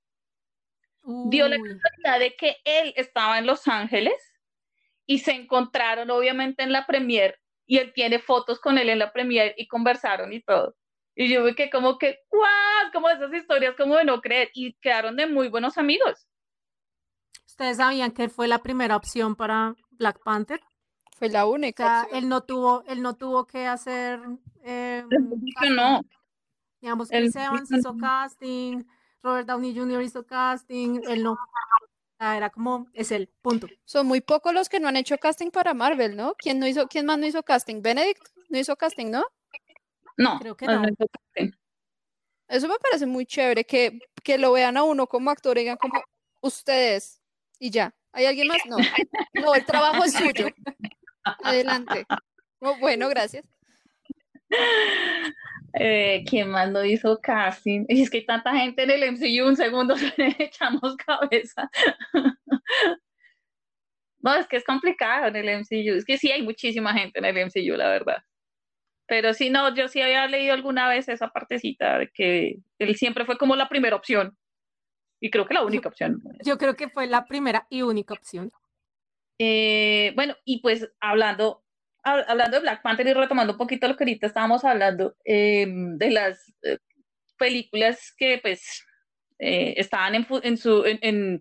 Uy. Dio la casualidad de que él estaba en Los Ángeles y se encontraron obviamente en la premier y él tiene fotos con él en la premier y conversaron y todo. Y yo vi que como que, ¡guau! Como esas historias como de no creer y quedaron de muy buenos amigos. ¿Ustedes sabían que él fue la primera opción para Black Panther? Fue la única. O sea, él no tuvo, él no tuvo que hacer. Eh, no. Digamos, Chris Evans hizo casting, Robert Downey Jr. hizo casting, él no. Era como, es él, punto. Son muy pocos los que no han hecho casting para Marvel, ¿no? ¿Quién, no hizo, quién más no hizo casting? Benedict no hizo casting, ¿no? No, creo que no. Eso me parece muy chévere, que, que lo vean a uno como actor y digan como, ustedes, y ya. ¿Hay alguien más? No. No, el trabajo es suyo. Adelante. Oh, bueno, gracias. Eh, ¿Quién más no hizo casting? Es que hay tanta gente en el MCU, un segundo echamos cabeza. no, es que es complicado en el MCU. Es que sí hay muchísima gente en el MCU, la verdad. Pero sí, no, yo sí había leído alguna vez esa partecita de que él siempre fue como la primera opción. Y creo que la única yo, opción. Yo creo que fue la primera y única opción. Eh, bueno, y pues hablando, hablando de Black Panther y retomando un poquito lo que ahorita estábamos hablando, eh, de las eh, películas que pues eh, estaban en, en su, en, en,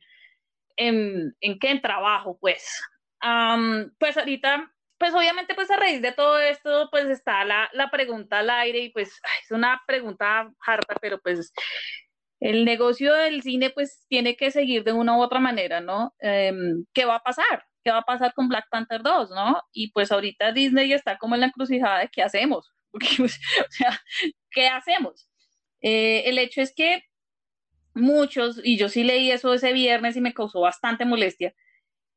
en, en, qué en trabajo, pues. Um, pues ahorita, pues obviamente pues a raíz de todo esto, pues está la, la pregunta al aire y pues ay, es una pregunta harta, pero pues el negocio del cine pues tiene que seguir de una u otra manera, ¿no? Eh, ¿Qué va a pasar? ¿Qué va a pasar con Black Panther 2, no? Y pues ahorita Disney está como en la encrucijada de qué hacemos, pues, o sea, ¿qué hacemos? Eh, el hecho es que muchos, y yo sí leí eso ese viernes y me causó bastante molestia,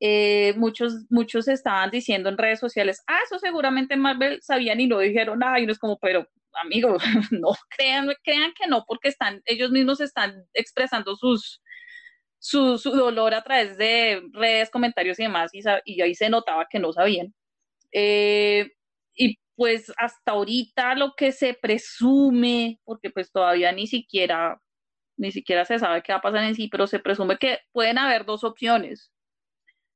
eh, muchos, muchos estaban diciendo en redes sociales, ah, eso seguramente Marvel sabían y no dijeron nada, y no es como, pero amigos, no crean, crean que no, porque están, ellos mismos están expresando sus, su, su dolor a través de redes, comentarios y demás, y, y ahí se notaba que no sabían. Eh, y pues hasta ahorita lo que se presume, porque pues todavía ni siquiera ni siquiera se sabe qué va a pasar en sí, pero se presume que pueden haber dos opciones.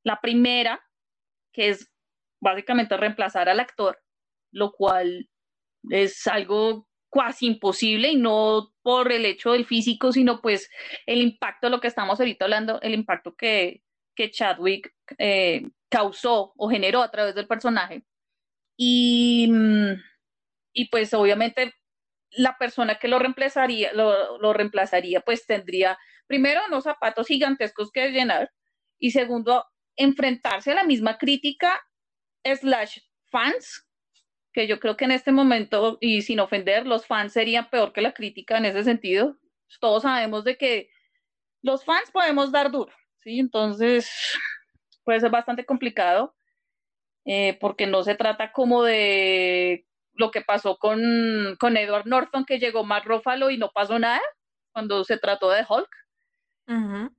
La primera, que es básicamente reemplazar al actor, lo cual es algo casi imposible y no por el hecho del físico, sino pues el impacto, lo que estamos ahorita hablando, el impacto que, que Chadwick eh, causó o generó a través del personaje. Y, y pues obviamente la persona que lo reemplazaría, lo, lo, reemplazaría, pues tendría primero unos zapatos gigantescos que llenar y segundo, enfrentarse a la misma crítica slash fans, que yo creo que en este momento, y sin ofender, los fans serían peor que la crítica en ese sentido. Todos sabemos de que los fans podemos dar duro, ¿sí? Entonces, puede ser bastante complicado, eh, porque no se trata como de lo que pasó con, con Edward Norton, que llegó más Ruffalo y no pasó nada cuando se trató de Hulk.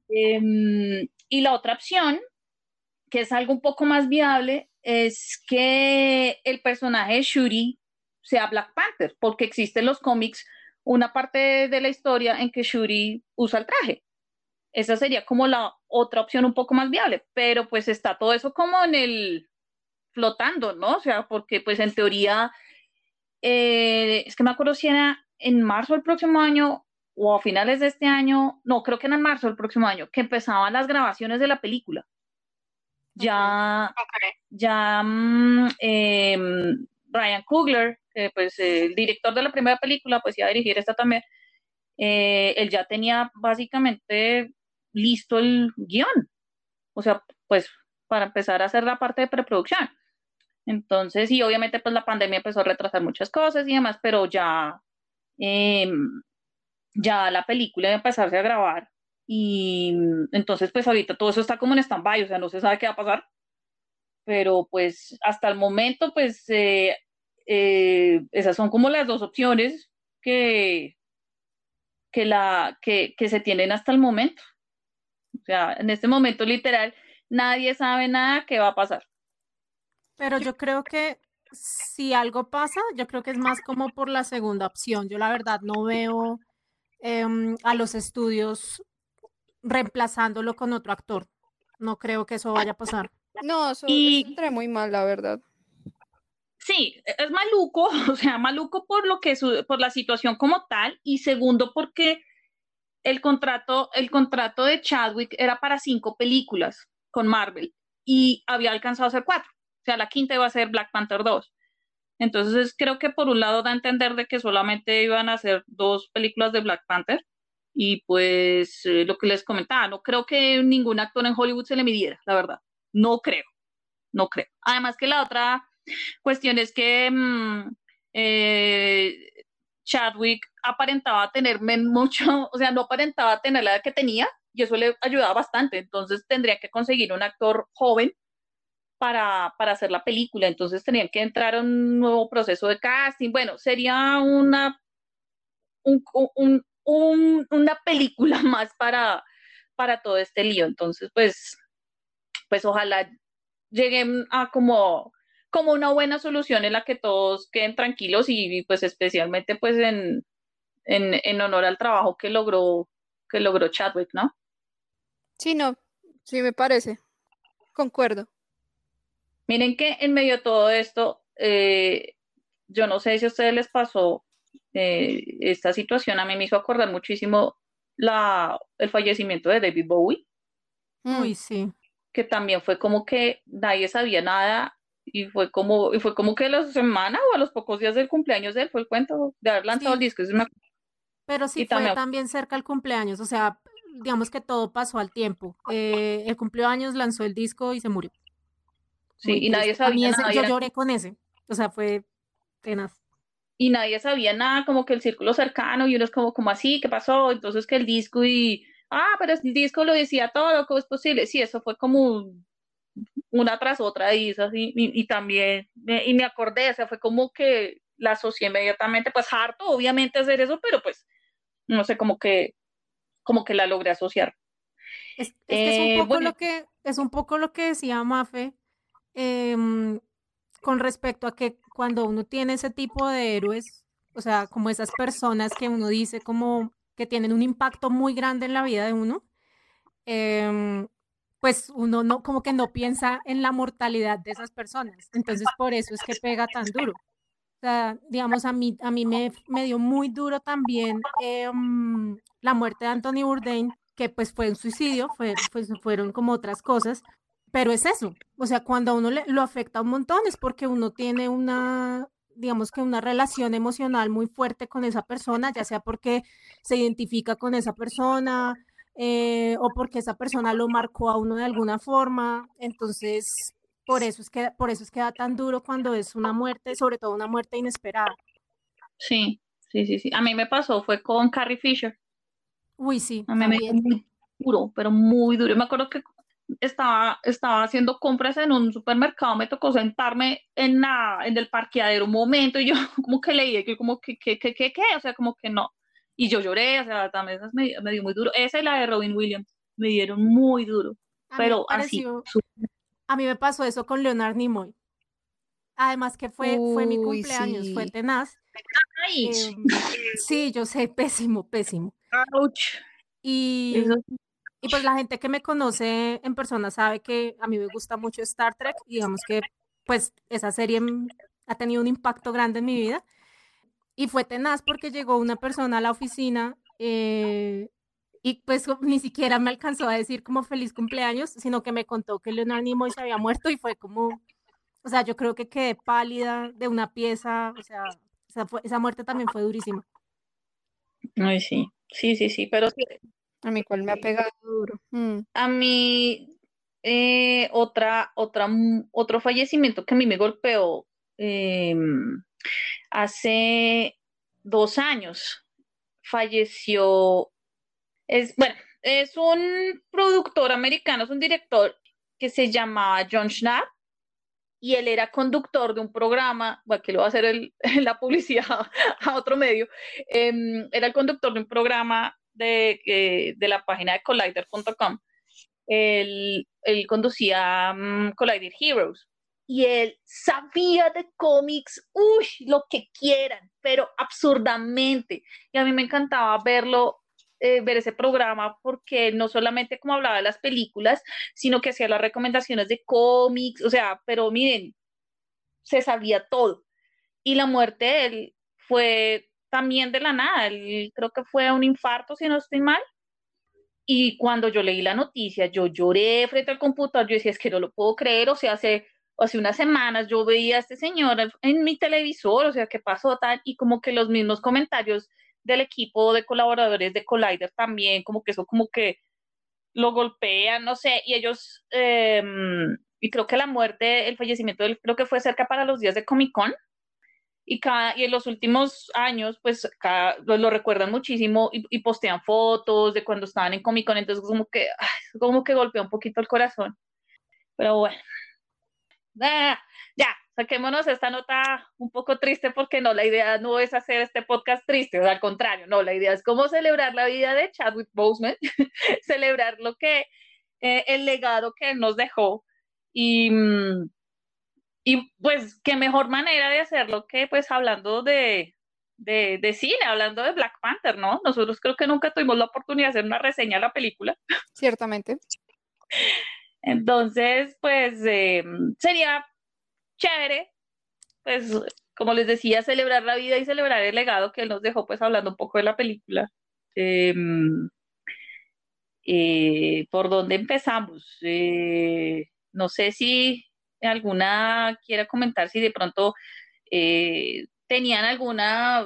eh, y la otra opción, que es algo un poco más viable, es que el personaje de Shuri sea Black Panther, porque existe en los cómics una parte de la historia en que Shuri usa el traje. Esa sería como la otra opción un poco más viable, pero pues está todo eso como en el flotando, ¿no? O sea, porque pues en teoría eh, es que me acuerdo si era en marzo del próximo año o a finales de este año, no, creo que era en marzo del próximo año, que empezaban las grabaciones de la película. Ya, okay. ya eh, Ryan Coogler, eh, pues el director de la primera película, pues iba a dirigir esta también, eh, él ya tenía básicamente listo el guion, o sea, pues para empezar a hacer la parte de preproducción. Entonces, y obviamente pues la pandemia empezó a retrasar muchas cosas y demás, pero ya, eh, ya la película iba a empezarse a grabar y entonces pues ahorita todo eso está como en stand-by, o sea, no se sabe qué va a pasar, pero pues hasta el momento pues eh, eh, esas son como las dos opciones que, que, la, que, que se tienen hasta el momento. O sea, en este momento literal nadie sabe nada qué va a pasar. Pero yo creo que si algo pasa, yo creo que es más como por la segunda opción. Yo la verdad no veo eh, a los estudios reemplazándolo con otro actor. No creo que eso vaya a pasar. No, eso, y... eso entré muy mal, la verdad. Sí, es maluco, o sea, maluco por lo que su, por la situación como tal y segundo porque el contrato, el contrato de Chadwick era para cinco películas con Marvel y había alcanzado a hacer cuatro sea, la quinta iba a ser Black Panther 2. Entonces creo que por un lado da a entender de que solamente iban a hacer dos películas de Black Panther y pues eh, lo que les comentaba, no creo que ningún actor en Hollywood se le midiera, la verdad, no creo, no creo. Además que la otra cuestión es que mmm, eh, Chadwick aparentaba tener mucho, o sea, no aparentaba tener la edad que tenía y eso le ayudaba bastante, entonces tendría que conseguir un actor joven para, para, hacer la película, entonces tenían que entrar a un nuevo proceso de casting. Bueno, sería una, un, un, un, una película más para, para todo este lío. Entonces, pues, pues ojalá lleguen a como, como una buena solución en la que todos queden tranquilos y, y pues especialmente pues en, en, en honor al trabajo que logró, que logró Chadwick, ¿no? Sí, no, sí me parece. Concuerdo. Miren que en medio de todo esto, eh, yo no sé si a ustedes les pasó eh, esta situación, a mí me hizo acordar muchísimo la, el fallecimiento de David Bowie. Uy, sí. Que también fue como que nadie sabía nada y fue como, y fue como que a la semana o a los pocos días del cumpleaños de él fue el cuento de haber lanzado sí. el disco. Pero sí y fue también... también cerca el cumpleaños, o sea, digamos que todo pasó al tiempo. Eh, el cumpleaños lanzó el disco y se murió. Sí, Muy y nadie sabía ese, nada. Yo lloré con ese, o sea, fue tenaz. Y nadie sabía nada, como que el círculo cercano, y uno es como, como así, ¿qué pasó? Entonces que el disco y, ah, pero el disco lo decía todo, ¿cómo es posible? Sí, eso fue como una tras otra, y, así, y, y también, me, y me acordé, o sea, fue como que la asocié inmediatamente, pues harto, obviamente, hacer eso, pero pues, no sé, como que, como que la logré asociar. Es, es, que es un poco bueno. lo que, es un poco lo que decía Mafe, eh, con respecto a que cuando uno tiene ese tipo de héroes, o sea, como esas personas que uno dice como que tienen un impacto muy grande en la vida de uno, em, pues uno no, como que no piensa en la mortalidad de esas personas. Entonces, por eso es que pega tan duro. O sea, digamos, a mí, a mí me, me dio muy duro también em, la muerte de Anthony Bourdain, que pues fue un suicidio, fue, pues, fueron como otras cosas, pero es eso. O sea, cuando a uno le, lo afecta un montón es porque uno tiene una, digamos que una relación emocional muy fuerte con esa persona, ya sea porque se identifica con esa persona eh, o porque esa persona lo marcó a uno de alguna forma. Entonces, por eso es que por eso es que da tan duro cuando es una muerte, sobre todo una muerte inesperada. Sí, sí, sí, sí. A mí me pasó, fue con Carrie Fisher. Uy, sí. A mí me dio muy duro, pero muy duro. Yo me acuerdo que estaba, estaba haciendo compras en un supermercado, me tocó sentarme en, la, en el parqueadero un momento y yo como que leí, que como que, que, que, que, o sea, como que no. Y yo lloré, o sea, también me, me dio muy duro. Esa y la de Robin Williams me dieron muy duro, pero así. A mí me pasó eso con Leonard Nimoy. Además que fue, fue mi cumpleaños, fue tenaz. Em, sí, yo sé, pésimo, pésimo. Y, y pues la gente que me conoce en persona sabe que a mí me gusta mucho Star Trek, digamos que pues esa serie ha tenido un impacto grande en mi vida. Y fue tenaz porque llegó una persona a la oficina eh, y pues ni siquiera me alcanzó a decir como feliz cumpleaños, sino que me contó que Leonard Nimoy se había muerto y fue como, o sea, yo creo que quedé pálida de una pieza, o sea, esa, esa muerte también fue durísima. Ay, sí, sí, sí, sí, pero a mí cuál me ha pegado duro. Mm. A mí, eh, otra, otra, otro fallecimiento que a mí me golpeó em, hace dos años. Falleció, es, bueno, es un productor americano, es un director que se llamaba John Schnapp y él era conductor de un programa, bueno, que lo va a hacer el, la publicidad a otro medio, em, era el conductor de un programa de, de la página de collider.com, él, él, conducía um, Collider Heroes y él sabía de cómics, uy, lo que quieran, pero absurdamente. Y a mí me encantaba verlo, eh, ver ese programa, porque no solamente como hablaba de las películas, sino que hacía las recomendaciones de cómics, o sea, pero miren, se sabía todo. Y la muerte de él fue también de la nada, él, creo que fue un infarto, si no estoy mal. Y cuando yo leí la noticia, yo lloré frente al computador, yo decía, es que no lo puedo creer, o sea, hace, hace unas semanas yo veía a este señor en mi televisor, o sea, ¿qué pasó tal? Y como que los mismos comentarios del equipo de colaboradores de Collider también, como que eso como que lo golpean, no sé, y ellos, em, y creo que la muerte, el fallecimiento, creo que fue cerca para los días de Comic Con, y, cada, y en los últimos años, pues lo, recuerdan muchísimo y, postean fotos de cuando estaban en Comic Con, entonces como que, como que golpea un poquito el corazón. Pero bueno, ah, ya, saquémonos esta nota un poco triste porque no, la idea no es hacer este podcast triste, o al contrario, no, la idea es cómo celebrar la vida de Chadwick Boseman, celebrar lo que, eh, el legado que él nos dejó y... Mm, y pues qué mejor manera de hacerlo que pues hablando de, de, cine, hablando de Black Panther, ¿no? Nosotros creo que nunca tuvimos la oportunidad de hacer una reseña de la película. Ciertamente. Entonces, pues eh, sería chévere, pues como les decía, celebrar la vida y celebrar el legado que él nos dejó, pues hablando un poco de la película. Em, eh, ¿Por dónde empezamos? Eh, no sé si alguna quiera comentar si de pronto eh, tenían alguna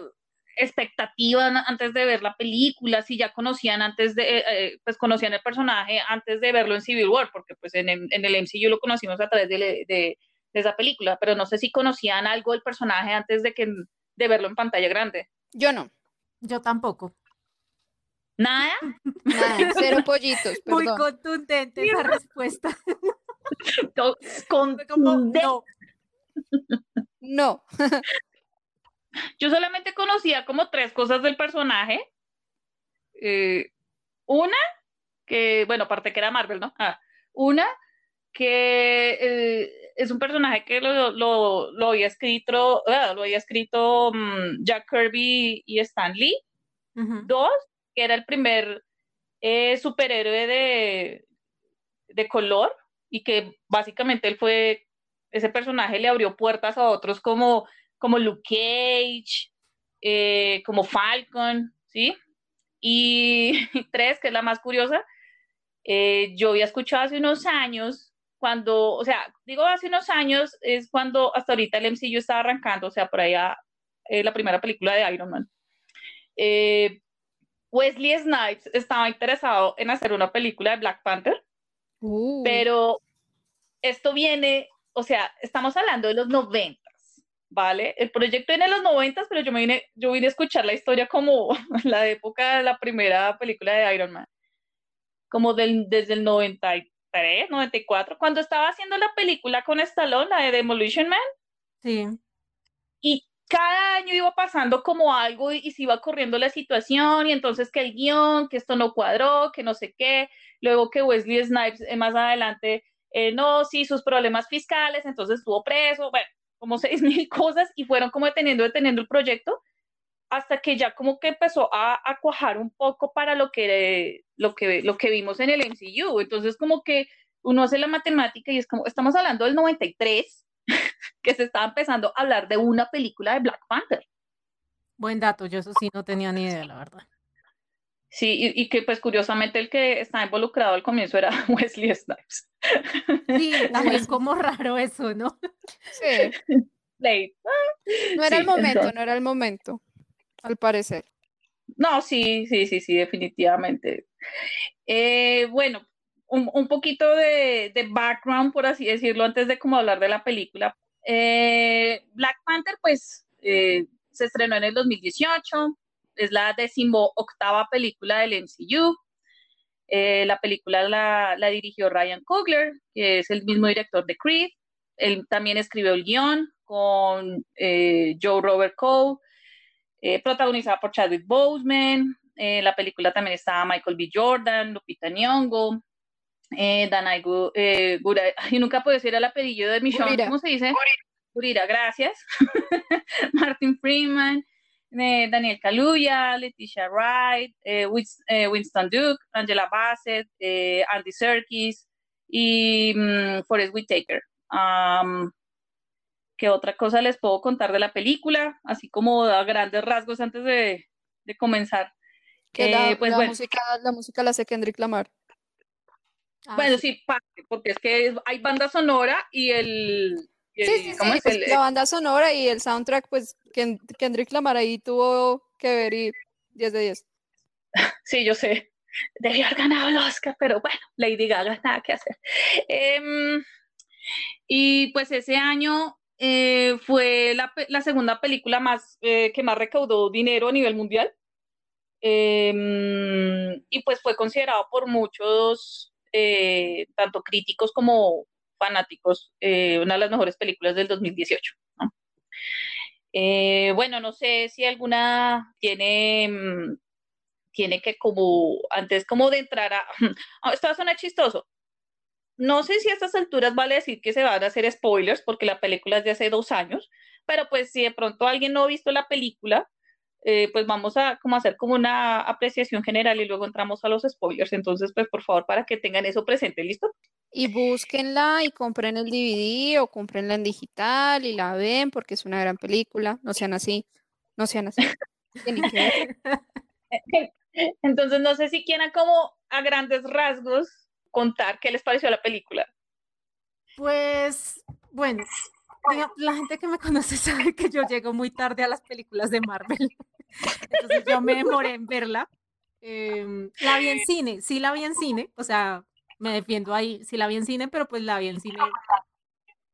expectativa antes de ver la película, si ya conocían antes de, eh, eh, pues conocían el personaje antes de verlo en Civil War, porque pues en, el MCU lo conocimos a través de, esa película, pero no sé si conocían algo del personaje antes de que de verlo en pantalla grande. Yo no. Yo tampoco. ¿Nada? Nada, cero pollitos. Muy contundente esa respuesta. Con, no. no. Yo solamente conocía como tres cosas del personaje. Eh, una, que, bueno, aparte que era Marvel, ¿no? Ah, una, que eh, es un personaje que lo, lo, había escrito, ah, lo había escrito mm, Jack Kirby y Stan Lee. Dos, que era el primer eh, superhéroe de, de color y que básicamente él fue, ese personaje le abrió puertas a otros como, como Luke Cage, eh, como Falcon, ¿sí? Y tres, que es la más curiosa, eh, yo había escuchado hace unos años, cuando, o sea, digo hace unos años, es cuando hasta ahorita el MCU estaba arrancando, o sea, por allá eh, la primera película de Iron Man. Wesley Snipes estaba interesado en hacer una película de Black Panther, uh. pero esto viene, o sea, estamos hablando de los 90 ¿vale? El proyecto viene en los 90, pero yo me vine, yo vine a escuchar la historia como la época de la primera película de Iron Man, como del, desde el 93, 94, cuando estaba haciendo la película con Stallone, la de Demolition Man. Sí. Y cada año iba pasando como algo y, se iba corriendo la situación y entonces que el guion, que esto no cuadró, que no sé qué, luego que Wesley Snipes eh, más adelante, eh, no, sí, sus problemas fiscales, entonces estuvo preso, bueno, como seis mil cosas y fueron como deteniendo, deteniendo el proyecto hasta que ya como que empezó a, a cuajar un poco para lo que, lo, que, lo que vimos en el MCU. Entonces como que uno hace la matemática y es como, estamos hablando del 93, que se estaba empezando a hablar de una película de Black Panther. Buen dato, yo eso sí no tenía ni idea, la verdad. Sí, y, que pues curiosamente el que estaba involucrado al comienzo era Wesley Snipes. Sí, es como raro eso, ¿no? Sí. No era el momento, no era el momento, al parecer. No, sí, sí, sí, sí, definitivamente. Eh, bueno, un, poquito de, background, por así decirlo, antes de como hablar de la película. Eh, Black Panther, pues, eh, se estrenó en el 2018 es la octava película del MCU. Eh, la película la, dirigió Ryan Coogler, que es el mismo director de Creed. Él también escribió el guion con eh, Joe Robert Cole, protagonizada por Chadwick Boseman. En la película también estaba Michael B. Jordan, Lupita Nyong'o, Danai y nunca puedo decir el apellido de Michonne, ¿cómo se dice? Gurira, gracias. Martin Freeman, Daniel Kaluuya, Leticia Wright, eh, eh, Winston Duke, Angela Bassett, eh, Andy Serkis y mm, Forrest Whitaker. ¿Qué otra cosa les puedo contar de la película? Así como a grandes rasgos antes de, comenzar. Que la, pues, música, la música la hace Kendrick Lamar. Ah, bueno, sí, porque es que hay banda sonora y el, sí, sí, sí, pues la banda sonora y el soundtrack, pues Kendrick Lamar ahí tuvo que ver y 10 de 10. Sí, yo sé. Debió haber ganado el Oscar, pero bueno, Lady Gaga, nada que hacer. Em, y pues ese año eh, fue la, segunda película más eh, que más recaudó dinero a nivel mundial. Em, y pues fue considerado por muchos, eh, tanto críticos como fanáticos, una de las mejores películas del 2018. Eh, bueno, no sé si alguna tiene, mm, tiene que como, antes como de entrar a, oh, esto va chistoso. No sé si a estas alturas vale decir que se van a hacer spoilers porque la película es de hace dos años, pero pues si de pronto alguien no ha visto la película, eh, pues vamos a como hacer como una apreciación general y luego entramos a los spoilers. Entonces, pues por favor, para que tengan eso presente, ¿listo? Y búsquenla y compren el DVD o comprenla en digital y la ven porque es una gran película. No sean así, no sean así. Entonces, no sé si quieran como a grandes rasgos contar qué les pareció la película. Pues, bueno, la gente que me conoce sabe que yo llego muy tarde a las películas de Marvel. Entonces yo me demoré en verla. Em, la vi en cine, sí la vi en cine, o sea, me defiendo ahí, sí la vi en cine, pero pues la vi en cine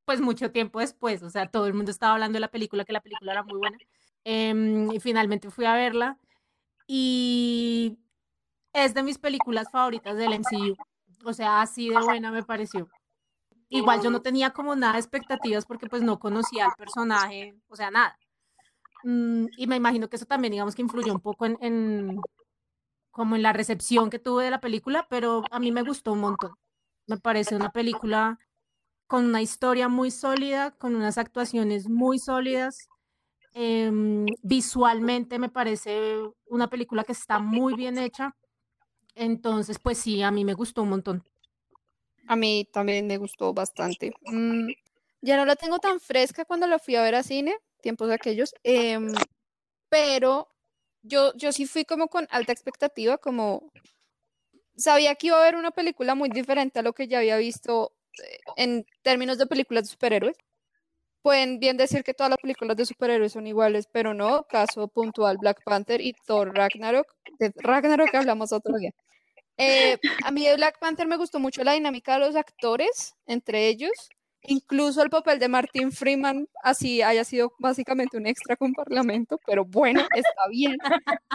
pues mucho tiempo después, o sea, todo el mundo estaba hablando de la película, que la película era muy buena. Em, y finalmente fui a verla y es de mis películas favoritas del MCU. O sea, así de buena me pareció igual yo no tenía como nada de expectativas porque pues no conocía al personaje, o sea, nada. Mm, y me imagino que eso también, digamos, que influyó un poco en, como en la recepción que tuve de la película, pero a mí me gustó un montón. Me parece una película con una historia muy sólida, con unas actuaciones muy sólidas. Em, visualmente me parece una película que está muy bien hecha. Entonces, pues sí, a mí me gustó un montón. A mí también me gustó bastante. Mm, ya no la tengo tan fresca cuando la fui a ver a cine, tiempos aquellos, em, pero yo, yo sí fui como con alta expectativa, como sabía que iba a haber una película muy diferente a lo que ya había visto eh, en términos de películas de superhéroes. Pueden bien decir que todas las películas de superhéroes son iguales, pero no, caso puntual Black Panther y Thor Ragnarok, de Ragnarok hablamos otro día. Eh, a mí de Black Panther me gustó mucho la dinámica de los actores, entre ellos, incluso el papel de Martin Freeman, así haya sido básicamente un extra con Parlamento, pero bueno, está bien,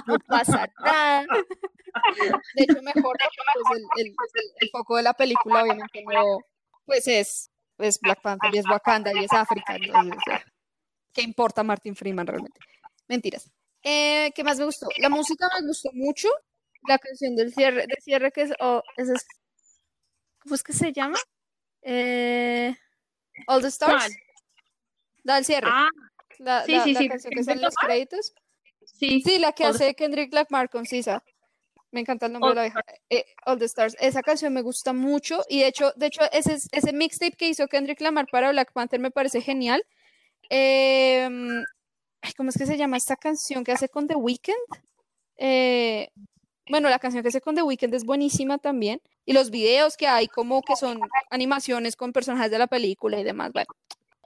no pasa nada. De hecho, mejor pues, el, el, foco de la película, obviamente, no, pues es, es Black Panther y es Wakanda y es África. ¿Qué importa Martin Freeman realmente? Mentiras. Eh, ¿Qué más me gustó? La música me gustó mucho la canción del cierre, de cierre que es, oh, es, ¿cómo es que se llama? Eh, All the Stars. Da el cierre. Ah, la, sí, sí, sí. canción que es en los créditos. Sí, sí, la que hace Kendrick Lamar con Sisa. Me encanta el nombre de la vieja. Eh, All the Stars. Esa canción me gusta mucho y de hecho, de hecho ese, ese mixtape que hizo Kendrick Lamar para Black Panther me parece genial. Eh, ¿Cómo es que se llama esta canción que hace con The Weeknd? Eh, bueno, la canción que hace con The Weeknd es buenísima también. Y los videos que hay, como que son animaciones con personajes de la película y demás. Bueno,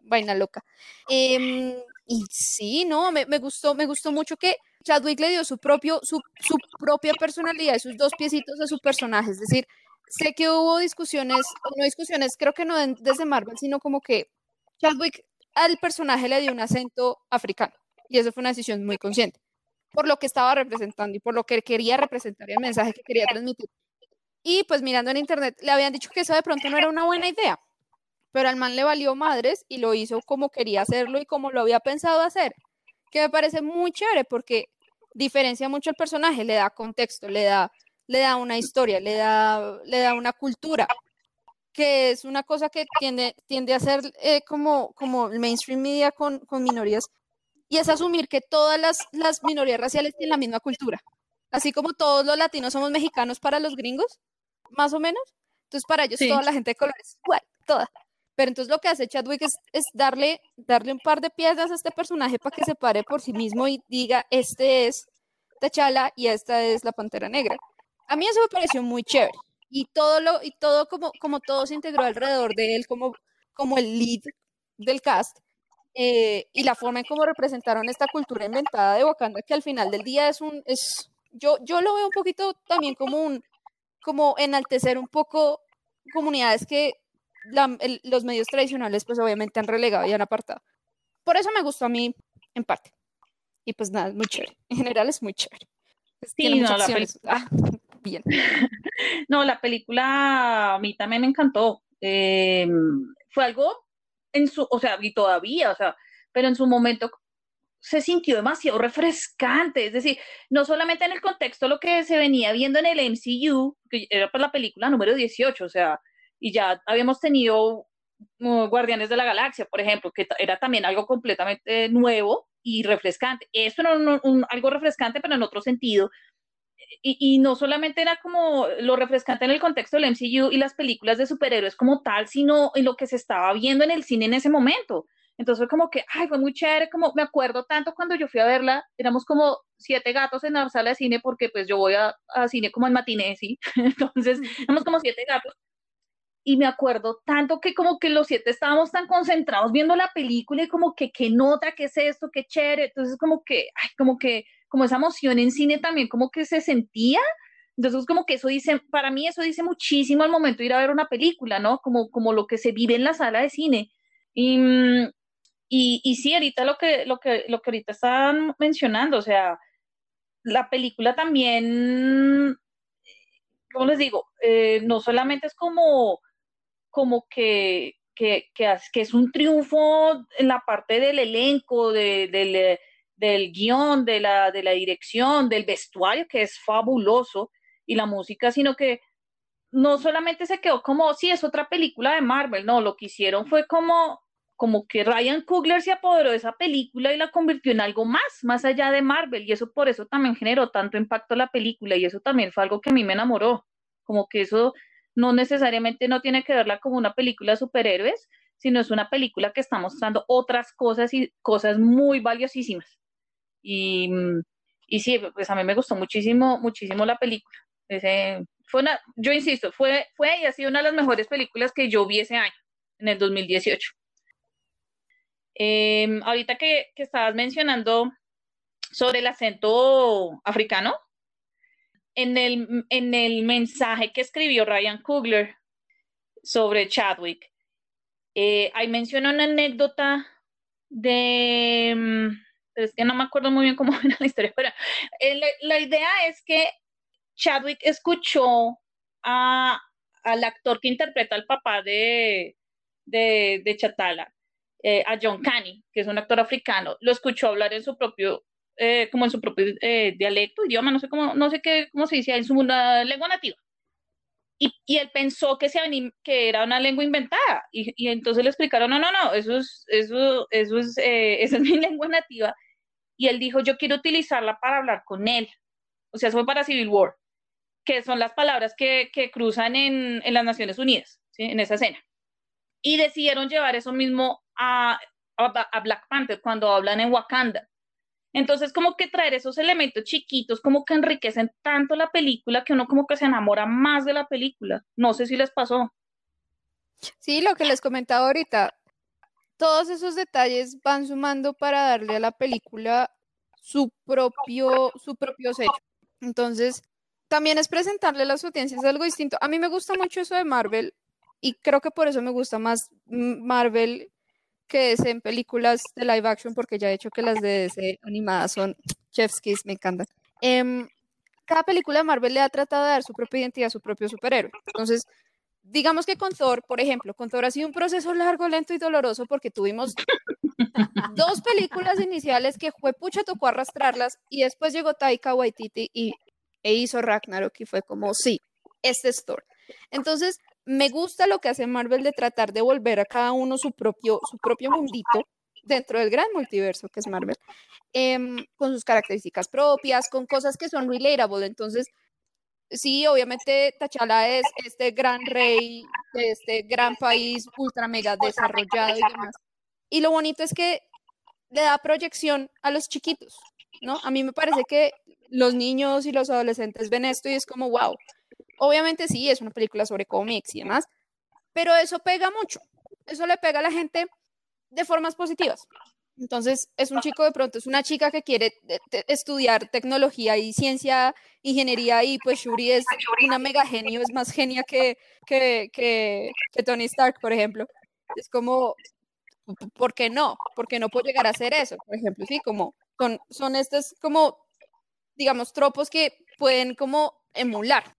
vaina loca. Em, y sí, no, me, gustó, me gustó mucho que Chadwick le dio su, propio, su, su propia personalidad sus dos piecitos a su personaje. Es decir, sé que hubo discusiones, no discusiones, creo que no desde Marvel, sino como que Chadwick al personaje le dio un acento africano. Y eso fue una decisión muy consciente por lo que estaba representando y por lo que quería representar y el mensaje que quería transmitir. Y pues mirando en internet, le habían dicho que eso de pronto no era una buena idea, pero al man le valió madres y lo hizo como quería hacerlo y como lo había pensado hacer, que me parece muy chévere porque diferencia mucho el personaje, le da contexto, le da, le da una historia, le da, le da una cultura, que es una cosa que tiende, tiende a ser eh, como, como el mainstream media con, con minorías, y es asumir que todas las, las minorías raciales tienen la misma cultura. Así como todos los latinos somos mexicanos para los gringos, más o menos. Entonces, para ellos toda la gente de color es igual, toda. Pero entonces lo que hace Chadwick es, es, darle, darle un par de piezas a este personaje para que se pare por sí mismo y diga, este es T'Challa y esta es la Pantera Negra. A mí eso me pareció muy chévere. Y todo, lo, y todo como, como todo se integró alrededor de él como, como el lead del cast. Eh, y la forma en cómo representaron esta cultura inventada de Wakanda, que al final del día es un, es, yo, yo lo veo un poquito también como un, como enaltecer un poco comunidades que los medios tradicionales pues obviamente han relegado y han apartado. Por eso me gustó a mí en parte. Y pues nada, es muy chévere. En general es muy chévere. Sí, no, la ah, bien. No, la película a mí también me encantó. Em, fue algo en su, o sea, y todavía, o sea, pero en su momento se sintió demasiado refrescante, es decir, no solamente en el contexto lo que se venía viendo en el MCU, que era para la película número 18, o sea, y ya habíamos tenido uh, Guardianes de la Galaxia, por ejemplo, que era también algo completamente nuevo y refrescante. Eso era algo refrescante, pero en otro sentido, y, no solamente era como lo refrescante en el contexto del MCU y las películas de superhéroes como tal, sino en lo que se estaba viendo en el cine en ese momento. Entonces fue como que, ay, fue muy chévere, como me acuerdo tanto cuando yo fui a verla, éramos como siete gatos en la sala de cine porque pues yo voy a, cine como en matiné, ¿sí? Entonces éramos como siete gatos. Y me acuerdo tanto que como que los siete estábamos tan concentrados viendo la película y como que, qué nota, qué es esto, qué chévere. Entonces como que, ay, como que como esa emoción en cine también como que se sentía. Entonces, como que eso dice, para mí eso dice muchísimo al momento de ir a ver una película, ¿no? Como, como lo que se vive en la sala de cine. Y, y, y sí, ahorita lo que, lo, que, lo que ahorita estaban mencionando, o sea, la película también, ¿cómo les digo? Eh, no solamente es como, como que, que, que, que, es un triunfo en la parte del elenco, de, del del guion, de la, de la dirección, del vestuario, que es fabuloso, y la música, sino que no solamente se quedó como, sí, es otra película de Marvel, no, lo que hicieron fue como como que Ryan Coogler se apoderó de esa película y la convirtió en algo más, más allá de Marvel, y eso por eso también generó tanto impacto la película, y eso también fue algo que a mí me enamoró, como que eso no necesariamente no tiene que verla como una película de superhéroes, sino es una película que está mostrando otras cosas y cosas muy valiosísimas. Y, y sí, pues a mí me gustó muchísimo, muchísimo la película. Ese, fue una, yo insisto, fue, fue y ha sido una de las mejores películas que yo vi ese año, en el 2018. Em, ahorita que, que estabas mencionando sobre el acento africano, en el, en el mensaje que escribió Ryan Coogler sobre Chadwick, eh, ahí menciona una anécdota de, mm, es que no me acuerdo muy bien cómo era la historia, pero eh, la, la, idea es que Chadwick escuchó a, al actor que interpreta al papá de, de, de Chatala, eh, a John Canny, que es un actor africano, lo escuchó hablar en su propio, eh, como en su propio eh, dialecto, idioma, no sé cómo, no sé qué, cómo se dice, en su una lengua nativa. Y, y, él pensó que, se, que era una lengua inventada. Y, y, entonces le explicaron, no, no, no, eso es, eso, eso es, eh, esa es mi lengua nativa. Y él dijo, yo quiero utilizarla para hablar con él. O sea, eso fue para Civil War, que son las palabras que, que cruzan en, en, las Naciones Unidas, en esa escena. Y decidieron llevar eso mismo a, a, a Black Panther cuando hablan en Wakanda. Entonces, como que traer esos elementos chiquitos, como que enriquecen tanto la película que uno como que se enamora más de la película. No sé si les pasó. Sí, lo que les comentaba ahorita, todos esos detalles van sumando para darle a la película su propio, su propio sello. Entonces, también es presentarle a las audiencias algo distinto. A mí me gusta mucho eso de Marvel y creo que por eso me gusta más Marvel que es en películas de live action, porque ya he hecho que las de DC animadas son chef's kiss, me encantan. Eh, cada película de Marvel le ha tratado de dar su propia identidad su propio superhéroe. Entonces, digamos que con Thor, por ejemplo, con Thor ha sido un proceso largo, lento y doloroso porque tuvimos dos películas iniciales que fue pucha tocó arrastrarlas y después llegó Taika Waititi y, e hizo Ragnarok y fue como, sí, este es Thor. Entonces, me gusta lo que hace Marvel de tratar de volver a cada uno su propio, su propio mundito dentro del gran multiverso que es Marvel, eh, con sus características propias, con cosas que son relatable. Entonces, sí, obviamente T'Challa es este gran rey de este gran país ultra mega desarrollado y demás. Y lo bonito es que le da proyección a los chiquitos, ¿no? A mí me parece que los niños y los adolescentes ven esto y es como, wow, Obviamente sí, es una película sobre cómics y demás, pero eso pega mucho. Eso le pega a la gente de formas positivas. Entonces, es un chico de pronto, es una chica que quiere estudiar tecnología y ciencia, ingeniería, y pues Shuri es una mega genio, es más genia que, que, que, que Tony Stark, por ejemplo. Es como, ¿por qué no? ¿Por qué no puedo llegar a hacer eso? Por ejemplo, sí, como son estos como, digamos, tropos que pueden como emular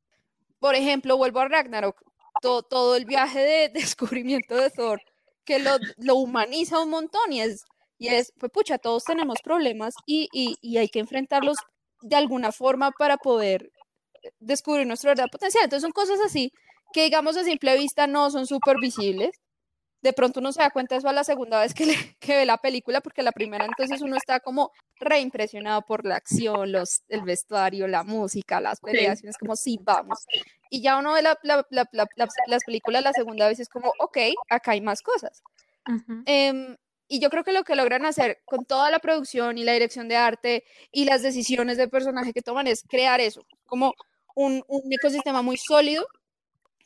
por ejemplo, vuelvo a Ragnarok, todo, todo el viaje de descubrimiento de Thor, que lo, lo, humaniza un montón y es, y es, pues pucha, todos tenemos problemas y, y, y hay que enfrentarlos de alguna forma para poder descubrir nuestro verdadero potencial. Entonces son cosas así que digamos a simple vista no son súper visibles. De pronto uno se da cuenta de eso a la segunda vez que, le, que ve la película, porque la primera entonces uno está como reimpresionado por la acción, los, el vestuario, la música, las peleas, sí. es como, sí, vamos. Y ya uno ve la, la, la, las películas la segunda vez es como, ok, acá hay más cosas. Uh -huh. eh, y yo creo que lo que logran hacer con toda la producción y la dirección de arte y las decisiones de personaje que toman es crear eso, como un, un ecosistema muy sólido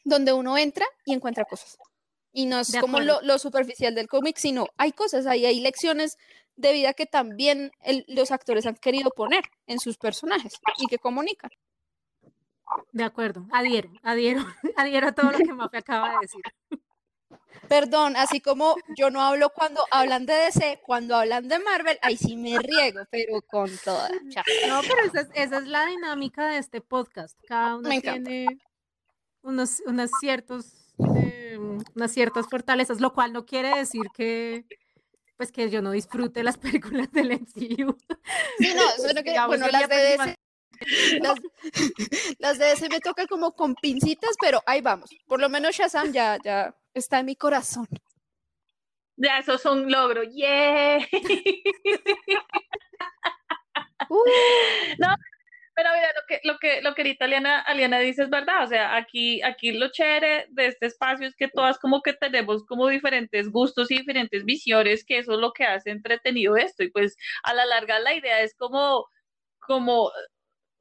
donde uno entra y encuentra cosas. Y no es como lo, lo, superficial del cómic, sino hay cosas ahí, hay lecciones de vida que también el, los actores han querido poner en sus personajes y que comunican. De acuerdo, adhiero, adhiero, adhiero a todo lo que Mafe acaba de decir. Perdón, así como yo no hablo cuando hablan de DC, cuando hablan de Marvel, ahí sí me riego, pero con toda. Chao. No, pero esa es, esa es, la dinámica de este podcast. Cada uno tiene unos, unos ciertos, eh, unas ciertas fortalezas, lo cual no quiere decir que pues que yo no disfrute las películas del MCU. Sí, no, solo que, bueno, las de DC, las, las, de ese me toca como con pincitas, pero ahí vamos. Por lo menos Shazam ya, ya está en mi corazón. Ya, eso es un logro. ¡Yeah! Uh, No, pero mira, lo que, lo que, lo que ahorita Aliana, Aliana dice es verdad, o sea, aquí, aquí lo chévere de este espacio es que todas como que tenemos como diferentes gustos y diferentes visiones, que eso es lo que hace entretenido esto, y pues a la larga la idea es como, como,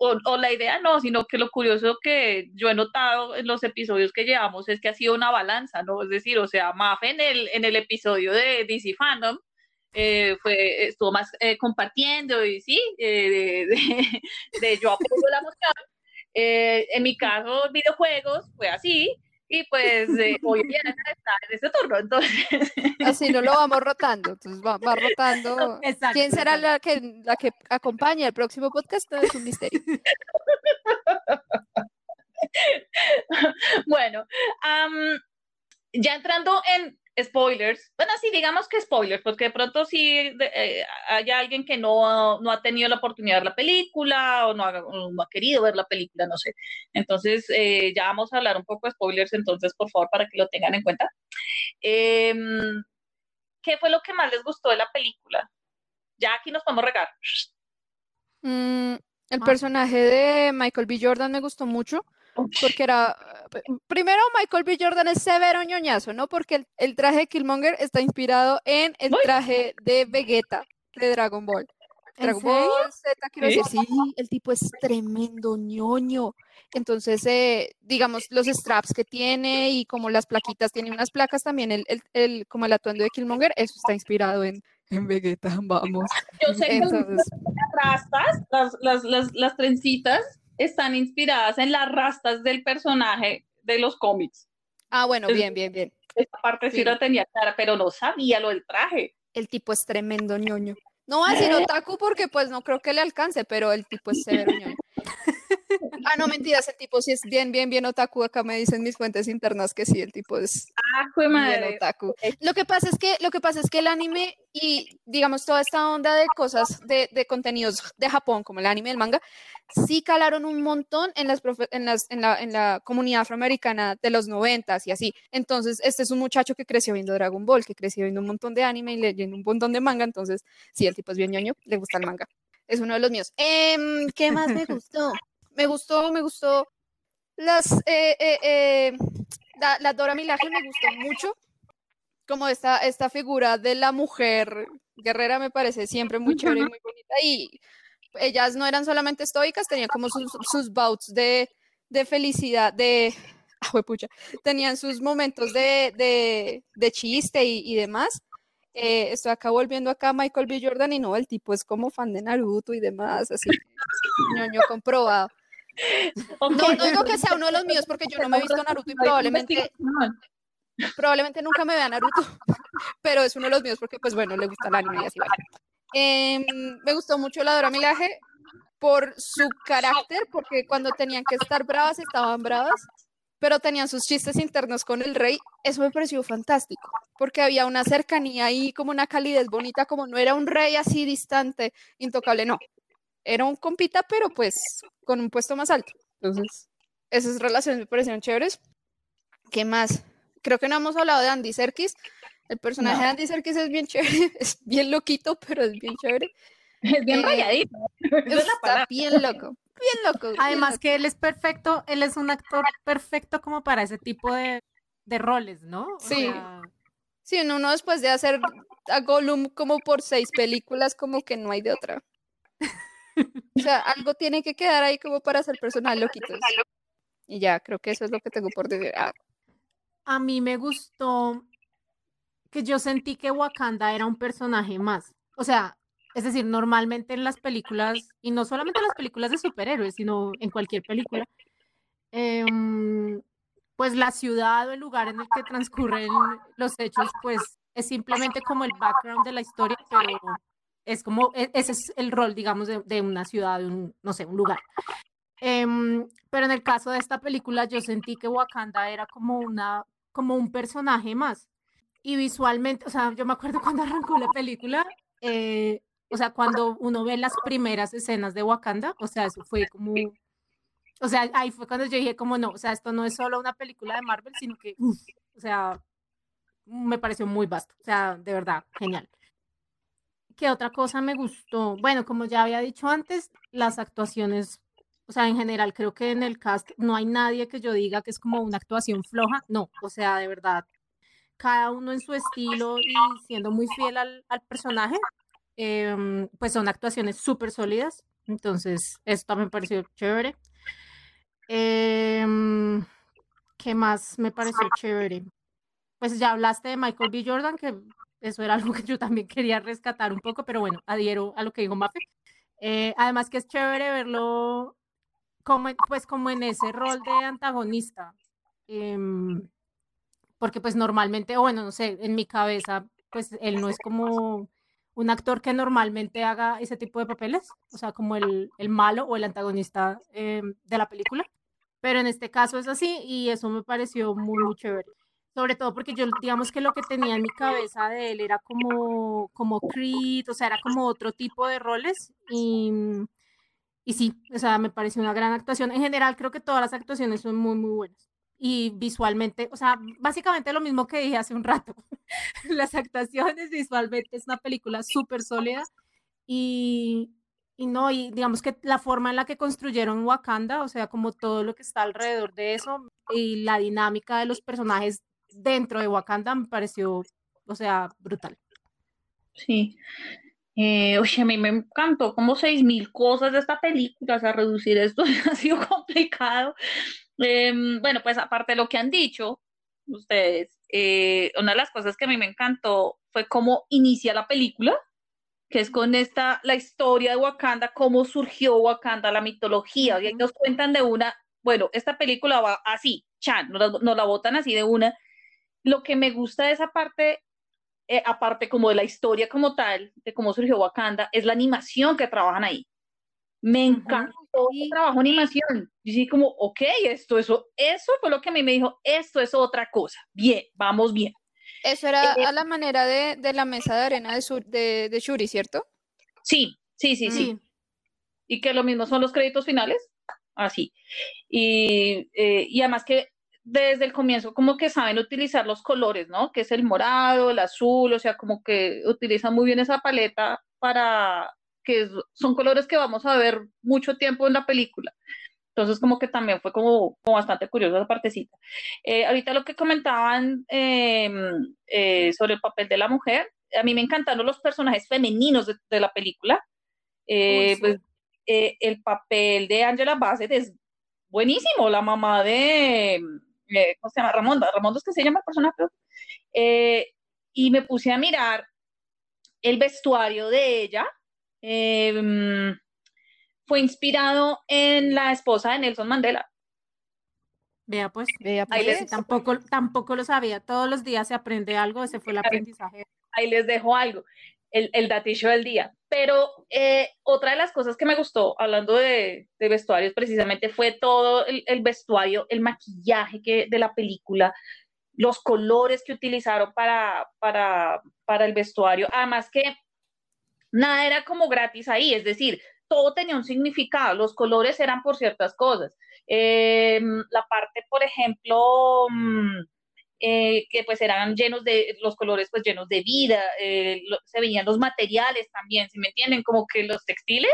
o, o la idea no, sino que lo curioso que yo he notado en los episodios que llevamos es que ha sido una balanza, ¿no? Es decir, o sea, Maf en el, en el episodio de DC Fandom, eh, fue, estuvo más eh, compartiendo y sí, eh, de, de, de yo apoyo la moción. Eh, en mi caso, videojuegos, fue así, y pues eh, hoy día está en ese turno, entonces. así no lo vamos rotando. Entonces va, va rotando. Exacto, ¿Quién será la que, la que acompaña el próximo podcast? No, es un misterio. bueno, ya entrando en spoilers, bueno, sí, digamos que spoilers, porque de pronto si eh, hay alguien que no, no ha tenido la oportunidad de ver la película o no ha, o no ha querido ver la película, no sé. Entonces, eh, ya vamos a hablar un poco de spoilers, entonces, por favor, para que lo tengan en cuenta. Em, ¿Qué fue lo que más les gustó de la película? Ya aquí nos podemos regar. Mm, el Ah. personaje de Michael B. Jordan me gustó mucho porque era, eh, primero Michael B. Jordan es severo ñoñazo, ¿no? Porque el, el traje de Killmonger está inspirado en el traje de Vegeta de Dragon Ball. ¿En Dragon? Ball Z, quiero ¿Sí? decir, sí, el tipo es tremendo ñoño. Entonces, eh, digamos, los straps que tiene y como las plaquitas, tiene unas placas también, el, el, el- como el atuendo de Killmonger, eso está inspirado en, en Vegeta, vamos. Yo sé que las rastas, las, las, las, las trencitas, están inspiradas en las rastas del personaje de los cómics. ah, bueno, Es- bien, bien, bien. Esta parte sí, Sí. la tenía clara, pero no sabía lo del traje. El tipo es tremendo ñoño. No voy a decir otaku porque pues no creo que le alcance, pero el tipo es severo ñoño. Ah, no, mentiras, el tipo sí es bien, bien, bien otaku. Acá me dicen mis fuentes internas que sí, el tipo es Ah, fue bien madre. otaku. Lo que pasa es que, lo que pasa es que el anime y digamos toda esta onda de cosas de, de contenidos de Japón, como el anime y el manga, sí calaron un montón en las, profe- en las en la, en la comunidad afroamericana de los noventas y así. Entonces, este es un muchacho que creció viendo Dragon Ball, que creció viendo un montón de anime y leyendo un montón de manga. Entonces, sí, el tipo es bien ñoño, le gusta el manga. Es uno de los míos. Em, ¿qué más me gustó? Me gustó, me gustó las eh, eh, eh, la, la Dora Milaje me gustó mucho como esta, esta figura de la mujer guerrera me parece siempre muy chévere y muy bonita. Y ellas no eran solamente estoicas, tenían como sus, sus bouts de, de felicidad, de... ah, juepucha, tenían sus momentos de, de, de chiste y, y demás. Eh, estoy acá volviendo acá a Michael B. Jordan y no, el tipo es como fan de Naruto y demás, así, ñoño comprobado. No, no digo que sea uno de los míos porque yo no me he visto Naruto y probablemente probablemente nunca me vea Naruto, pero es uno de los míos porque, pues bueno, le gusta el anime y así vale. Em, me gustó mucho la Dora Milaje por su carácter, porque cuando tenían que estar bravas, estaban bravas, pero tenían sus chistes internos con el rey. Eso me pareció fantástico, porque había una cercanía ahí, como una calidez bonita, como no era un rey así distante, intocable, no. Era un compita, pero pues con un puesto más alto. Entonces, esas relaciones me parecieron chéveres. ¿Qué más? Creo que no hemos hablado de Andy Serkis. El personaje No. de Andy Serkis es bien chévere, es bien loquito, pero es bien chévere. Es bien Eh, rayadito. Está bien loco, bien loco. bien Además loco. que él es perfecto, él es un actor perfecto como para ese tipo de, de roles, ¿no? O Sí. sea, Sí, uno después de hacer a Gollum como por seis películas, como que no hay de otra. O sea, algo tiene que quedar ahí como para hacer personajes loquitos. Y ya, creo que eso es lo que tengo por decir. Ah, a mí me gustó que yo sentí que Wakanda era un personaje más. O sea, es decir, normalmente en las películas, y no solamente en las películas de superhéroes, sino en cualquier película, em, pues la ciudad o el lugar en el que transcurren los hechos, pues es simplemente como el background de la historia, pero es como, e- ese es el rol, digamos, de, de una ciudad, de un, no sé, un lugar. Em, pero en el caso de esta película, yo sentí que Wakanda era como una, como un personaje más. Y visualmente, o sea, yo me acuerdo cuando arrancó la película, eh, o sea, cuando uno ve las primeras escenas de Wakanda, o sea, eso fue como, o sea, ahí fue cuando yo dije como no, o sea, esto no es solo una película de Marvel, sino que, o sea, me pareció muy vasto, o sea, de verdad, genial. ¿Qué otra cosa me gustó? Bueno, como ya había dicho antes, las actuaciones, o sea, en general creo que en el cast no hay nadie que yo diga que es como una actuación floja, no, o sea, de verdad, cada uno en su estilo y siendo muy fiel al, personaje, em, pues son actuaciones súper sólidas, entonces esto me pareció chévere. Em, ¿Qué más me pareció chévere? Pues ya hablaste de Michael B. Jordan, que eso era algo que yo también quería rescatar un poco, pero bueno, adhiero a lo que dijo Mafe. Eh, además que es chévere verlo como, pues como en ese rol de antagonista. Em, porque pues normalmente, o bueno, no sé, en mi cabeza, pues él no es como un actor que normalmente haga ese tipo de papeles, o sea, como el, el malo o el antagonista em, de la película pero en este caso es así y eso me pareció muy, muy chévere. Sobre todo porque yo, digamos que lo que tenía en mi cabeza de él era como, como Creed, o sea, era como otro tipo de roles y, y sí, o sea, me pareció una gran actuación. En general, creo que todas las actuaciones son muy, muy buenas. Y visualmente, o sea, básicamente lo mismo que dije hace un rato. las actuaciones visualmente es una película súper sólida y, y no, y digamos que la forma en la que construyeron Wakanda, o sea, como todo lo que está alrededor de eso y la dinámica de los personajes dentro de Wakanda me pareció, o sea, brutal. Sí. Eh, oye, a mí me encantó como seis mil cosas de esta película, o sea, reducir esto ha sido complicado. Em, bueno, pues aparte de lo que han dicho ustedes, eh, una de las cosas que a mí me encantó fue cómo inicia la película, que es con esta, la historia de Wakanda, cómo surgió Wakanda, la mitología, y nos cuentan de una, bueno, esta película va así, chan, nos la, botan así de una. Lo que me gusta de esa parte, eh, aparte como de la historia como tal, de cómo surgió Wakanda, es la animación que trabajan ahí. Me encantó el trabajo de animación. Y sí, como, ok, esto, eso, eso fue lo que a mí me dijo, esto es otra cosa. Bien, vamos bien. Eso era eh, a la manera de, la mesa de arena de, de, Shuri, ¿cierto? Sí, sí, sí, sí. Mm. Y que lo mismo son los créditos finales, así. Y, eh, y además que desde el comienzo como que saben utilizar los colores, ¿no? Que es el morado, el azul, o sea, como que utilizan muy bien esa paleta para que son colores que vamos a ver mucho tiempo en la película. Entonces, como que también fue como, bastante curiosa esa partecita. Eh, ahorita lo que comentaban em, eh, sobre el papel de la mujer, a mí me encantaron los personajes femeninos de, la película. Eh, pues el papel de Angela Bassett es buenísimo, la mamá de, ¿cómo se llama? Ramonda, Ramonda es que se llama el personaje. y me puse a mirar el vestuario de ella. Em, fue inspirado en la esposa de Nelson Mandela. Vea pues, vea pues, tampoco, tampoco lo sabía, todos los días se aprende algo, ese fue el aprendizaje. Ahí les dejo algo, el, el datillo del día. Pero eh, otra de las cosas que me gustó, hablando de, de vestuarios precisamente, fue todo el, el, vestuario, el maquillaje que, de la película, los colores que utilizaron para, para, para el vestuario. Además que nada era como gratis ahí, es decir, todo tenía un significado, los colores eran por ciertas cosas. Em, la parte, por ejemplo, mm, eh, que pues eran llenos de, los colores pues llenos de vida, eh, se veían los materiales también, si me entienden? Como que los textiles,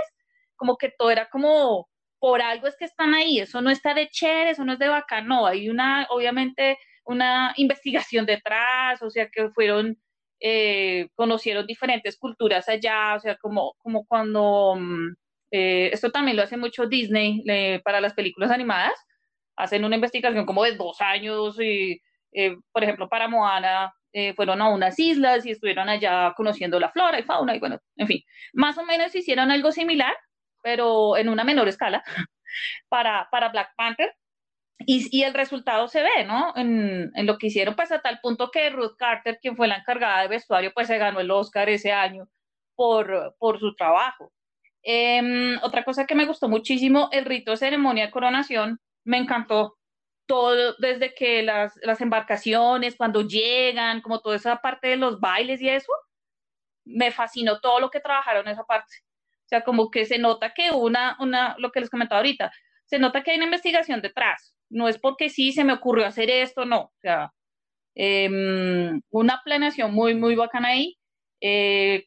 como que todo era como, por algo es que están ahí, eso no está de chévere, eso no es de bacán, no, hay una, obviamente, una investigación detrás, o sea, que fueron eh, conocieron diferentes culturas allá, o sea, como, como cuando mm, eh, esto también lo hace mucho Disney para las películas animadas. Hacen una investigación como de dos años y, eh, por ejemplo, para Moana eh, fueron a unas islas y estuvieron allá conociendo la flora y fauna y bueno, en fin, más o menos hicieron algo similar, pero en una menor escala para, para Black Panther. Y, y, el resultado se ve, ¿no? En, en, lo que hicieron, pues a tal punto que Ruth Carter, quien fue la encargada de vestuario, pues se ganó el Oscar ese año por, por su trabajo. Em, otra cosa que me gustó muchísimo, el rito de ceremonia de coronación, me encantó todo, desde que las, las embarcaciones, cuando llegan, como toda esa parte de los bailes y eso, me fascinó todo lo que trabajaron en esa parte. O sea, como que se nota que una, una, lo que les comentaba ahorita, se nota que hay una investigación detrás. No es porque sí se me ocurrió hacer esto, no. O sea, Em, una planeación muy, muy bacana ahí. Eh,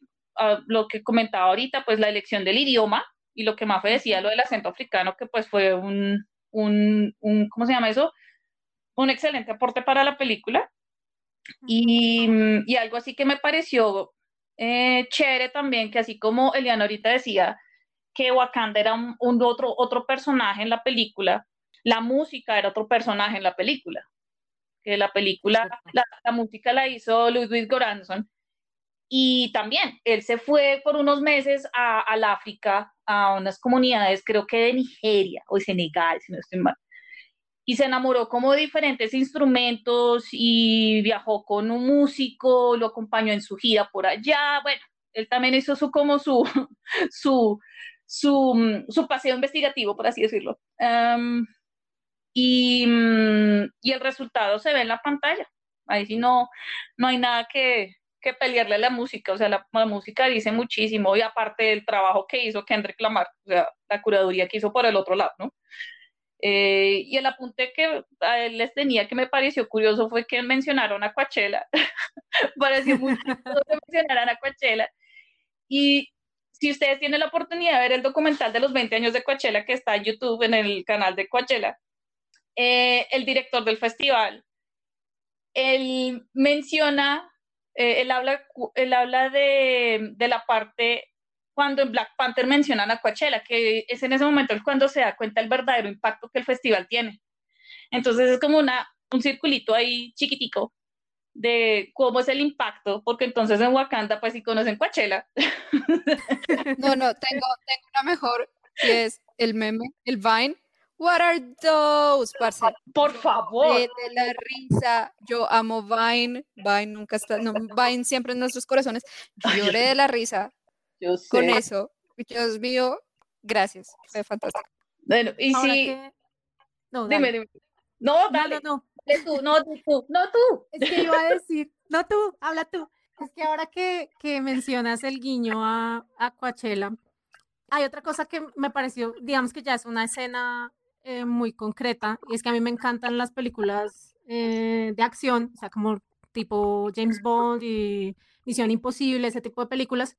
lo que comentaba ahorita, pues la elección del idioma y lo que más decía, lo del acento africano, que pues fue un, un, un ¿cómo se llama eso? Un excelente aporte para la película. Y, y algo así que me pareció eh, chévere también, que así como Eliana ahorita decía, que Wakanda era un, otro, otro personaje en la película, la música era otro personaje en la película. Que la película, la, la, música la hizo Ludwig Goranson. Y también él se fue por unos meses a, al África, a unas comunidades, creo que de Nigeria o Senegal, si no estoy mal. Y se enamoró como de diferentes instrumentos y viajó con un músico, lo acompañó en su gira por allá. Bueno, él también hizo su como su, su, su, mm, su paseo investigativo, por así decirlo. y, mm, y, el resultado se ve en la pantalla. Ahí sí no, no hay nada que, que pelearle a la música, o sea, la, música dice muchísimo, y aparte del trabajo que hizo Kendrick Lamar, o sea, la curaduría que hizo por el otro lado, ¿no? Eh, y el apunte que a él les tenía que me pareció curioso fue que mencionaron a Coachella, pareció muy curioso que mencionaran a Coachella, y si ustedes tienen la oportunidad de ver el documental de los 20 años de Coachella que está en YouTube, en el canal de Coachella, eh, el director del festival, él menciona, eh, él habla, él habla de, de, la parte cuando en Black Panther mencionan a Coachella, que es en ese momento cuando se da cuenta el verdadero impacto que el festival tiene. Entonces es como una, un circulito ahí chiquitico de cómo es el impacto, porque entonces en Wakanda pues sí conocen Coachella. No, no, tengo, tengo una mejor, que es el meme, el Vine. What are those, parce? Por favor. De, la risa. Yo amo Vine. Vine nunca está, no, Vine siempre en nuestros corazones. Lloré de la risa. Yo sé. Con eso. Dios mío, gracias. Fue fantástico. Bueno, y si... No, dime, dime. No, dale. no, no tú, no tú, no tú. Es que iba a decir, no tú, habla tú. Es que ahora que, que mencionas el guiño a, a Coachella, hay otra cosa que me pareció, digamos que ya es una escena eh, muy concreta, y es que a mí me encantan las películas eh, de acción, o sea, como tipo James Bond y Misión Imposible, ese tipo de películas.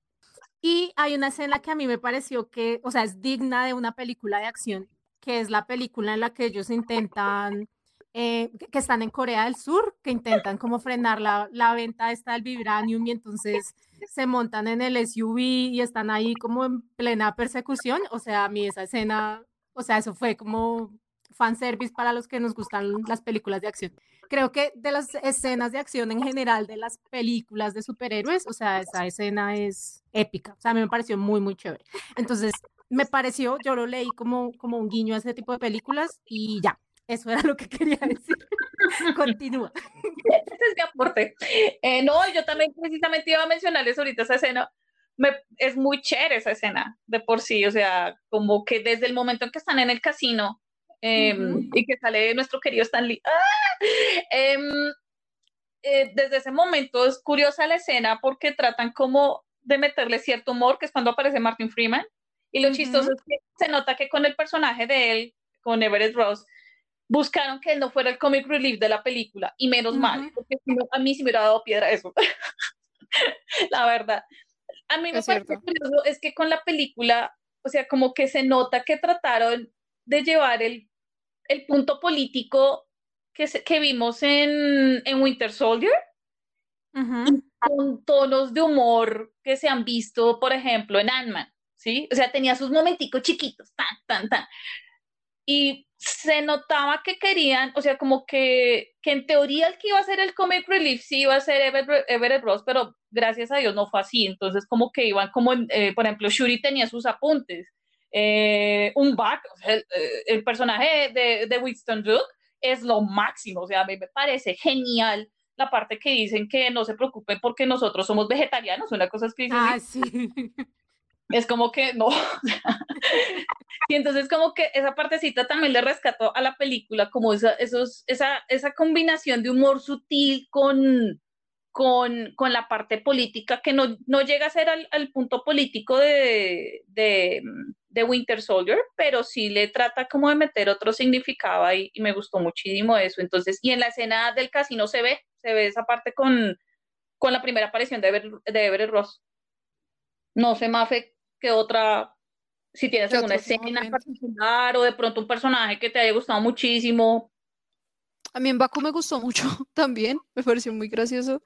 Y hay una escena que a mí me pareció que, o sea, es digna de una película de acción, que es la película en la que ellos intentan eh, que están en Corea del Sur, que intentan como frenar la, la venta esta del vibranium y entonces se montan en el SUV y están ahí como en plena persecución. O sea, a mí esa escena, o sea, eso fue como fanservice para los que nos gustan las películas de acción. Creo que de las escenas de acción en general de las películas de superhéroes, o sea, esa escena es épica. O sea, a mí me pareció muy, muy chévere. Entonces, me pareció, yo lo leí como, como un guiño a ese tipo de películas y ya, eso era lo que quería decir. Continúa. Ese es mi aporte. Eh, no, yo también precisamente iba a mencionarles ahorita esa escena. Me, es muy chévere esa escena de por sí, o sea, como que desde el momento en que están en el casino em, y que sale nuestro querido Stanley, ¡ah! Em, eh, desde ese momento es curiosa la escena porque tratan como de meterle cierto humor, que es cuando aparece Martin Freeman, y lo chistoso es que se nota que con el personaje de él, con Everett Ross, buscaron que él no fuera el comic relief de la película, y menos mal, porque a mí sí me hubiera dado piedra eso. la verdad. A mí me es parece curioso es que con la película, o sea, como que se nota que trataron de llevar el, el punto político que, que vimos en, en Winter Soldier, con tonos de humor que se han visto, por ejemplo, en Ant-Man, ¿sí? O sea, tenía sus momenticos chiquitos, tan, tan, tan. Y se notaba que querían, o sea, como que, que en teoría el que iba a ser el comic relief sí iba a ser Everett, Ross, pero gracias a Dios no fue así. Entonces, como que iban como, eh, por ejemplo, Shuri tenía sus apuntes. Eh, un back, el, eh, el, personaje de, de Winston Duke es lo máximo, o sea, a mí me parece genial la parte que dicen que no se preocupen porque nosotros somos vegetarianos, una cosa es que dicen, ah, sí. es como que no. y entonces como que esa partecita también le rescató a la película, como esa, esos, esa, esa combinación de humor sutil con, con, con la parte política, que no, no llega a ser al, al punto político de, de, de, Winter Soldier, pero sí le trata como de meter otro significado ahí, y me gustó muchísimo eso. Entonces, y en la escena del casino se ve, se ve esa parte con, con la primera aparición de, Everett, Ross. No sé, Mafe, qué otra, si tienes alguna escena particular o de pronto un personaje que te haya gustado muchísimo. A mí en Baku me gustó mucho también, me pareció muy gracioso.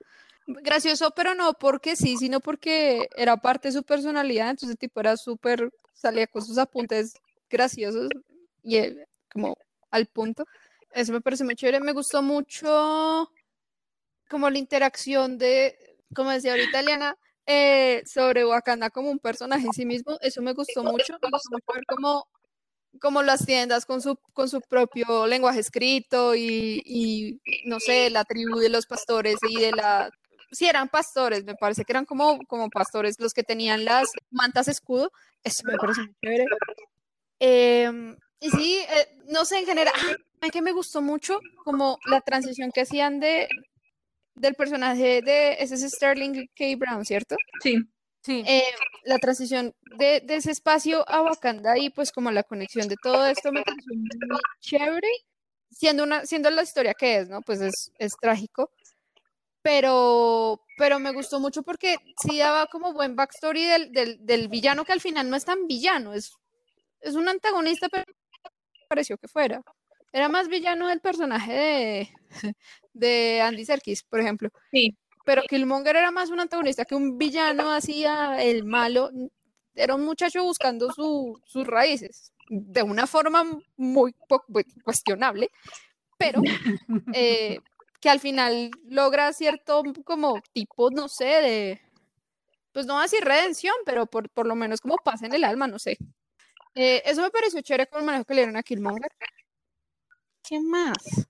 Gracioso, pero no porque sí, sino porque era parte de su personalidad, entonces tipo era súper, salía con sus apuntes graciosos y como al punto. Eso me parece muy chévere. Me gustó mucho como la interacción de, como decía ahorita Eliana, eh, sobre Wakanda como un personaje en sí mismo. Eso me gustó mucho. Me gustó mucho ver como, como las tiendas con su, con su propio lenguaje escrito y, y, no sé, la tribu de los pastores y de la... Sí, eran pastores, me parece que eran como, como pastores los que tenían las mantas escudo. Eso me parece muy chévere. Em, y sí, eh, no sé, en general, que me gustó mucho como la transición que hacían de del personaje de ese es Sterling K. Brown, ¿cierto? Sí. Sí. Eh, la transición de, de, ese espacio a Wakanda y pues como la conexión de todo esto me pareció muy chévere, siendo, una, siendo la historia que es, ¿no? Pues es, es trágico, pero, pero me gustó mucho porque sí daba como buen backstory del, del, del villano que al final no es tan villano, es, es un antagonista, pero pareció que fuera. Era más villano el personaje de, de Andy Serkis, por ejemplo. Sí. Pero Killmonger era más un antagonista que un villano hacía el malo. Era un muchacho buscando sus raíces de una forma muy cuestionable, pero eh, que al final logra cierto como tipo, no sé, de, pues no así redención, pero por, por lo menos como paz en el alma, no sé. Eh, eso me pareció chévere con el manejo que le dieron a Killmonger. ¿Qué más?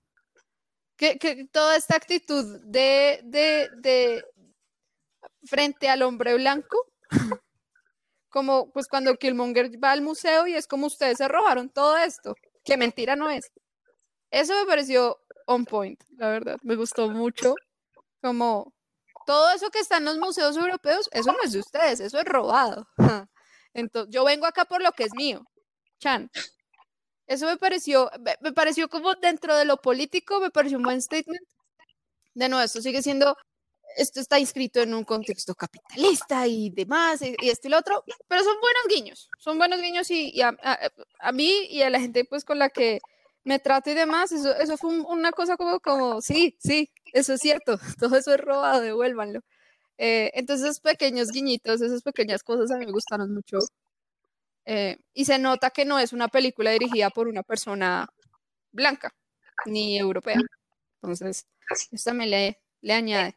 Que, toda esta actitud de, de, de frente al hombre blanco, como pues cuando Killmonger va al museo y es como ustedes se robaron todo esto, que mentira no es. Eso me pareció on point, la verdad, me gustó mucho, como todo eso que está en los museos europeos, eso no es de ustedes, eso es robado. Entonces, yo vengo acá por lo que es mío. Chan. Eso me pareció, me pareció como dentro de lo político, me pareció un buen statement. De nuevo, esto sigue siendo, esto está inscrito en un contexto capitalista y demás, y, esto y lo otro, pero son buenos guiños, son buenos guiños y, a, mí y a la gente pues con la que me trato y demás, eso, eso fue una cosa como, como, sí, sí, eso es cierto, todo eso es robado, devuélvanlo. Eh, entonces, esos pequeños guiñitos, esas pequeñas cosas a mí me gustaron mucho eh, y se nota que no es una película dirigida por una persona blanca ni europea. Entonces, eso también le, le añade.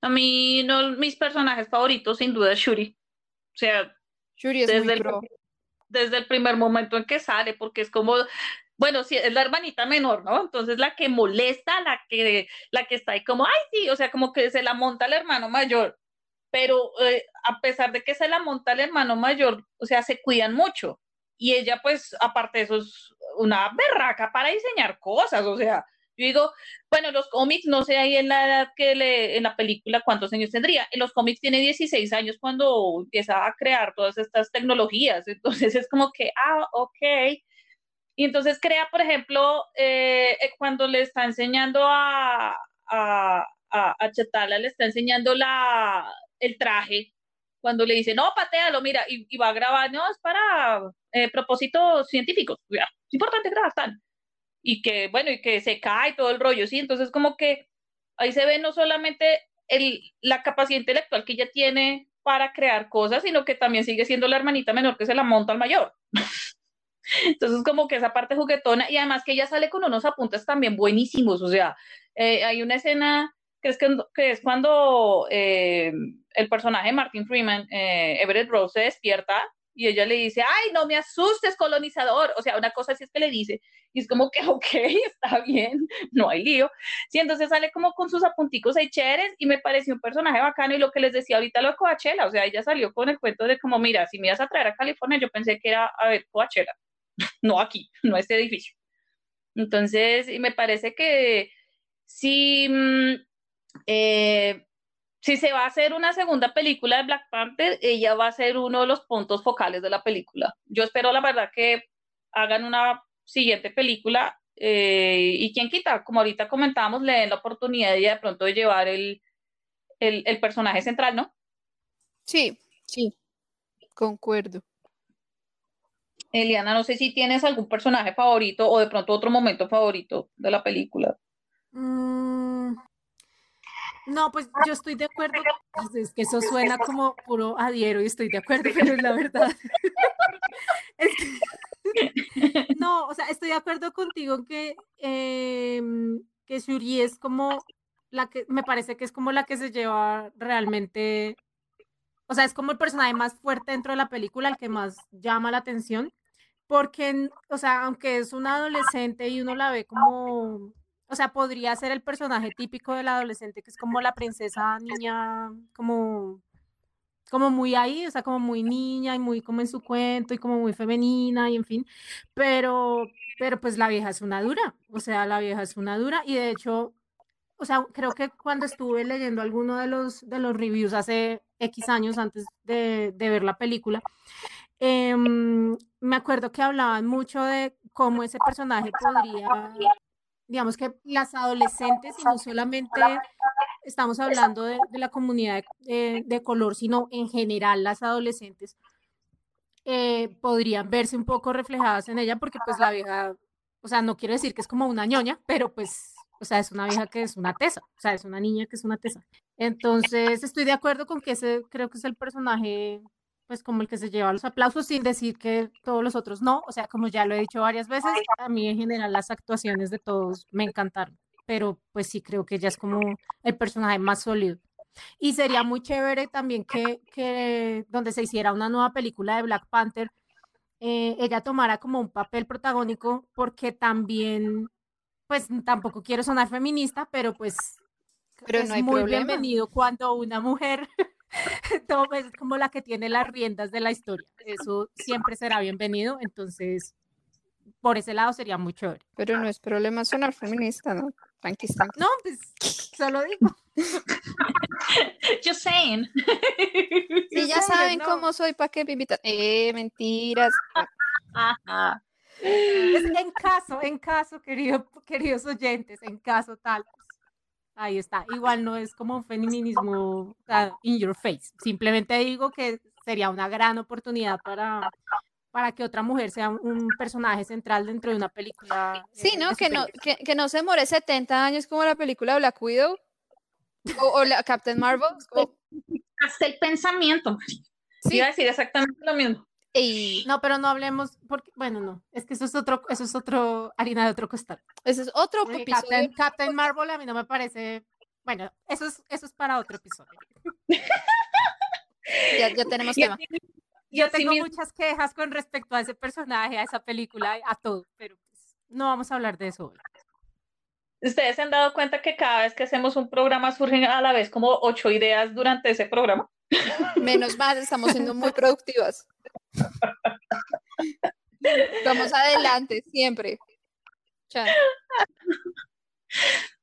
A mí, no, mis personajes favoritos sin duda es Shuri. O sea, Shuri es desde, el, desde el primer momento en que sale, porque es como, bueno, sí, es la hermanita menor, ¿no? Entonces la que molesta, la que, la que está ahí como, ay, sí, o sea, como que se la monta el hermano mayor pero eh, a pesar de que se la monta el hermano mayor, o sea, se cuidan mucho. Y ella, pues, aparte de eso, es una berraca para diseñar cosas, o sea, yo digo, bueno, los cómics, no sé ahí en la edad que le, en la película cuántos años tendría. En los cómics tiene 16 años cuando empieza a crear todas estas tecnologías. Entonces es como que, ah, ok. Y entonces crea, por ejemplo, eh, eh, cuando le está enseñando a, a, a, Chetala, le está enseñando la, el traje, cuando le dice, no, patealo, mira, y, va a grabar, no, es para eh, propósitos científicos, es importante grabar tan. Y que, bueno, y que se cae todo el rollo, ¿sí? Entonces, como que ahí se ve no solamente el, la capacidad intelectual que ella tiene para crear cosas, sino que también sigue siendo la hermanita menor que se la monta al mayor. Entonces, como que esa parte juguetona, y además que ella sale con unos apuntes también buenísimos, o sea, eh, hay una escena que es, que, es cuando eh, el personaje Martin Freeman, eh, Everett Rose, se despierta y ella le dice, ay, no me asustes, colonizador. O sea, una cosa así es que le dice. Y es como que, ok, está bien, no hay lío. Sí, entonces sale como con sus apunticos ahí chéveres y me pareció un personaje bacano. Y lo que les decía ahorita, lo de Coachella, o sea, ella salió con el cuento de como, mira, si me ibas a traer a California, yo pensé que era a ver Coachella, no aquí, no este edificio. Entonces, y me parece que sí. Mm, eh, si se va a hacer una segunda película de Black Panther, ella va a ser uno de los puntos focales de la película. Yo espero, la verdad, que hagan una siguiente película Eh, y quién quita, como ahorita comentábamos, le den la oportunidad de de pronto de llevar el, el, el personaje central, ¿no? Sí, sí, concuerdo. Eliana, no sé si tienes algún personaje favorito o de pronto otro momento favorito de la película. Mm, no, pues yo estoy de acuerdo. es que eso suena como puro adhiero y estoy de acuerdo, pero es la verdad. Es que- no, o sea, estoy de acuerdo contigo que, em, que Shuri es como la que, me parece que es como la que se lleva realmente, o sea, es como el personaje más fuerte dentro de la película, el que más llama la atención, porque, o sea, aunque es una adolescente y uno la ve como, o sea, podría ser el personaje típico del adolescente, que es como la princesa niña, como, como muy ahí, o sea, como muy niña y muy como en su cuento y como muy femenina y en fin, pero, pero pues la vieja es una dura, o sea, la vieja es una dura y de hecho, o sea, creo que cuando estuve leyendo alguno de los, de los reviews hace X años antes de, ver la película, em, me acuerdo que hablaban mucho de cómo ese personaje podría, digamos que las adolescentes, y no solamente estamos hablando de, la comunidad de, de color, sino en general las adolescentes, eh, podrían verse un poco reflejadas en ella, porque pues la vieja, o sea, no quiero decir que es como una ñoña, pero pues, o sea, es una vieja que es una tesa, o sea, es una niña que es una tesa. Entonces, estoy de acuerdo con que ese creo que es el personaje, pues como el que se lleva los aplausos, sin decir que todos los otros no, o sea, como ya lo he dicho varias veces, a mí en general las actuaciones de todos me encantaron, pero pues sí creo que ella es como el personaje más sólido. Y sería muy chévere también que, que donde se hiciera una nueva película de Black Panther, eh, ella tomara como un papel protagónico, porque también, pues tampoco quiero sonar feminista, pero pues Pero es no hay muy problema. bienvenido cuando una mujer toma- es como la que tiene las riendas de la historia. Eso siempre será bienvenido, entonces por ese lado sería muy chévere. Pero no es problema sonar feminista, ¿no? Tranqui, tranqui. No, pues solo digo. Just saying. Si ya saben no. cómo soy, ¿para qué me invitan? Eh, mentiras. Ajá. Es en caso, en caso, querido, queridos oyentes, en caso tal. Pues, ahí está. Igual no es como un feminismo o sea, in your face. Simplemente digo que sería una gran oportunidad para, para que otra mujer sea un personaje central dentro de una película. Sí, eh, ¿no? de Que no, que, que no se more 70 años como la película Black Widow o, o la Captain Marvel. Hasta el pensamiento. sí, Iba a decir exactamente lo mismo. Y No, pero no hablemos, porque, bueno, no, es que eso es otro, eso es otro harina de otro costal. ese es otro Porque episodio. Captain, Captain Marvel a mí no me parece, bueno, eso es, eso es para otro episodio. Ya, ya tenemos tema. Yo tengo muchas quejas con respecto a ese personaje, a esa película, a todo, pero pues, no vamos a hablar de eso hoy. ¿Ustedes se han dado cuenta que cada vez que hacemos un programa surgen a la vez como ocho ideas durante ese programa? Menos mal, estamos siendo muy productivas. Vamos adelante, siempre. Chan.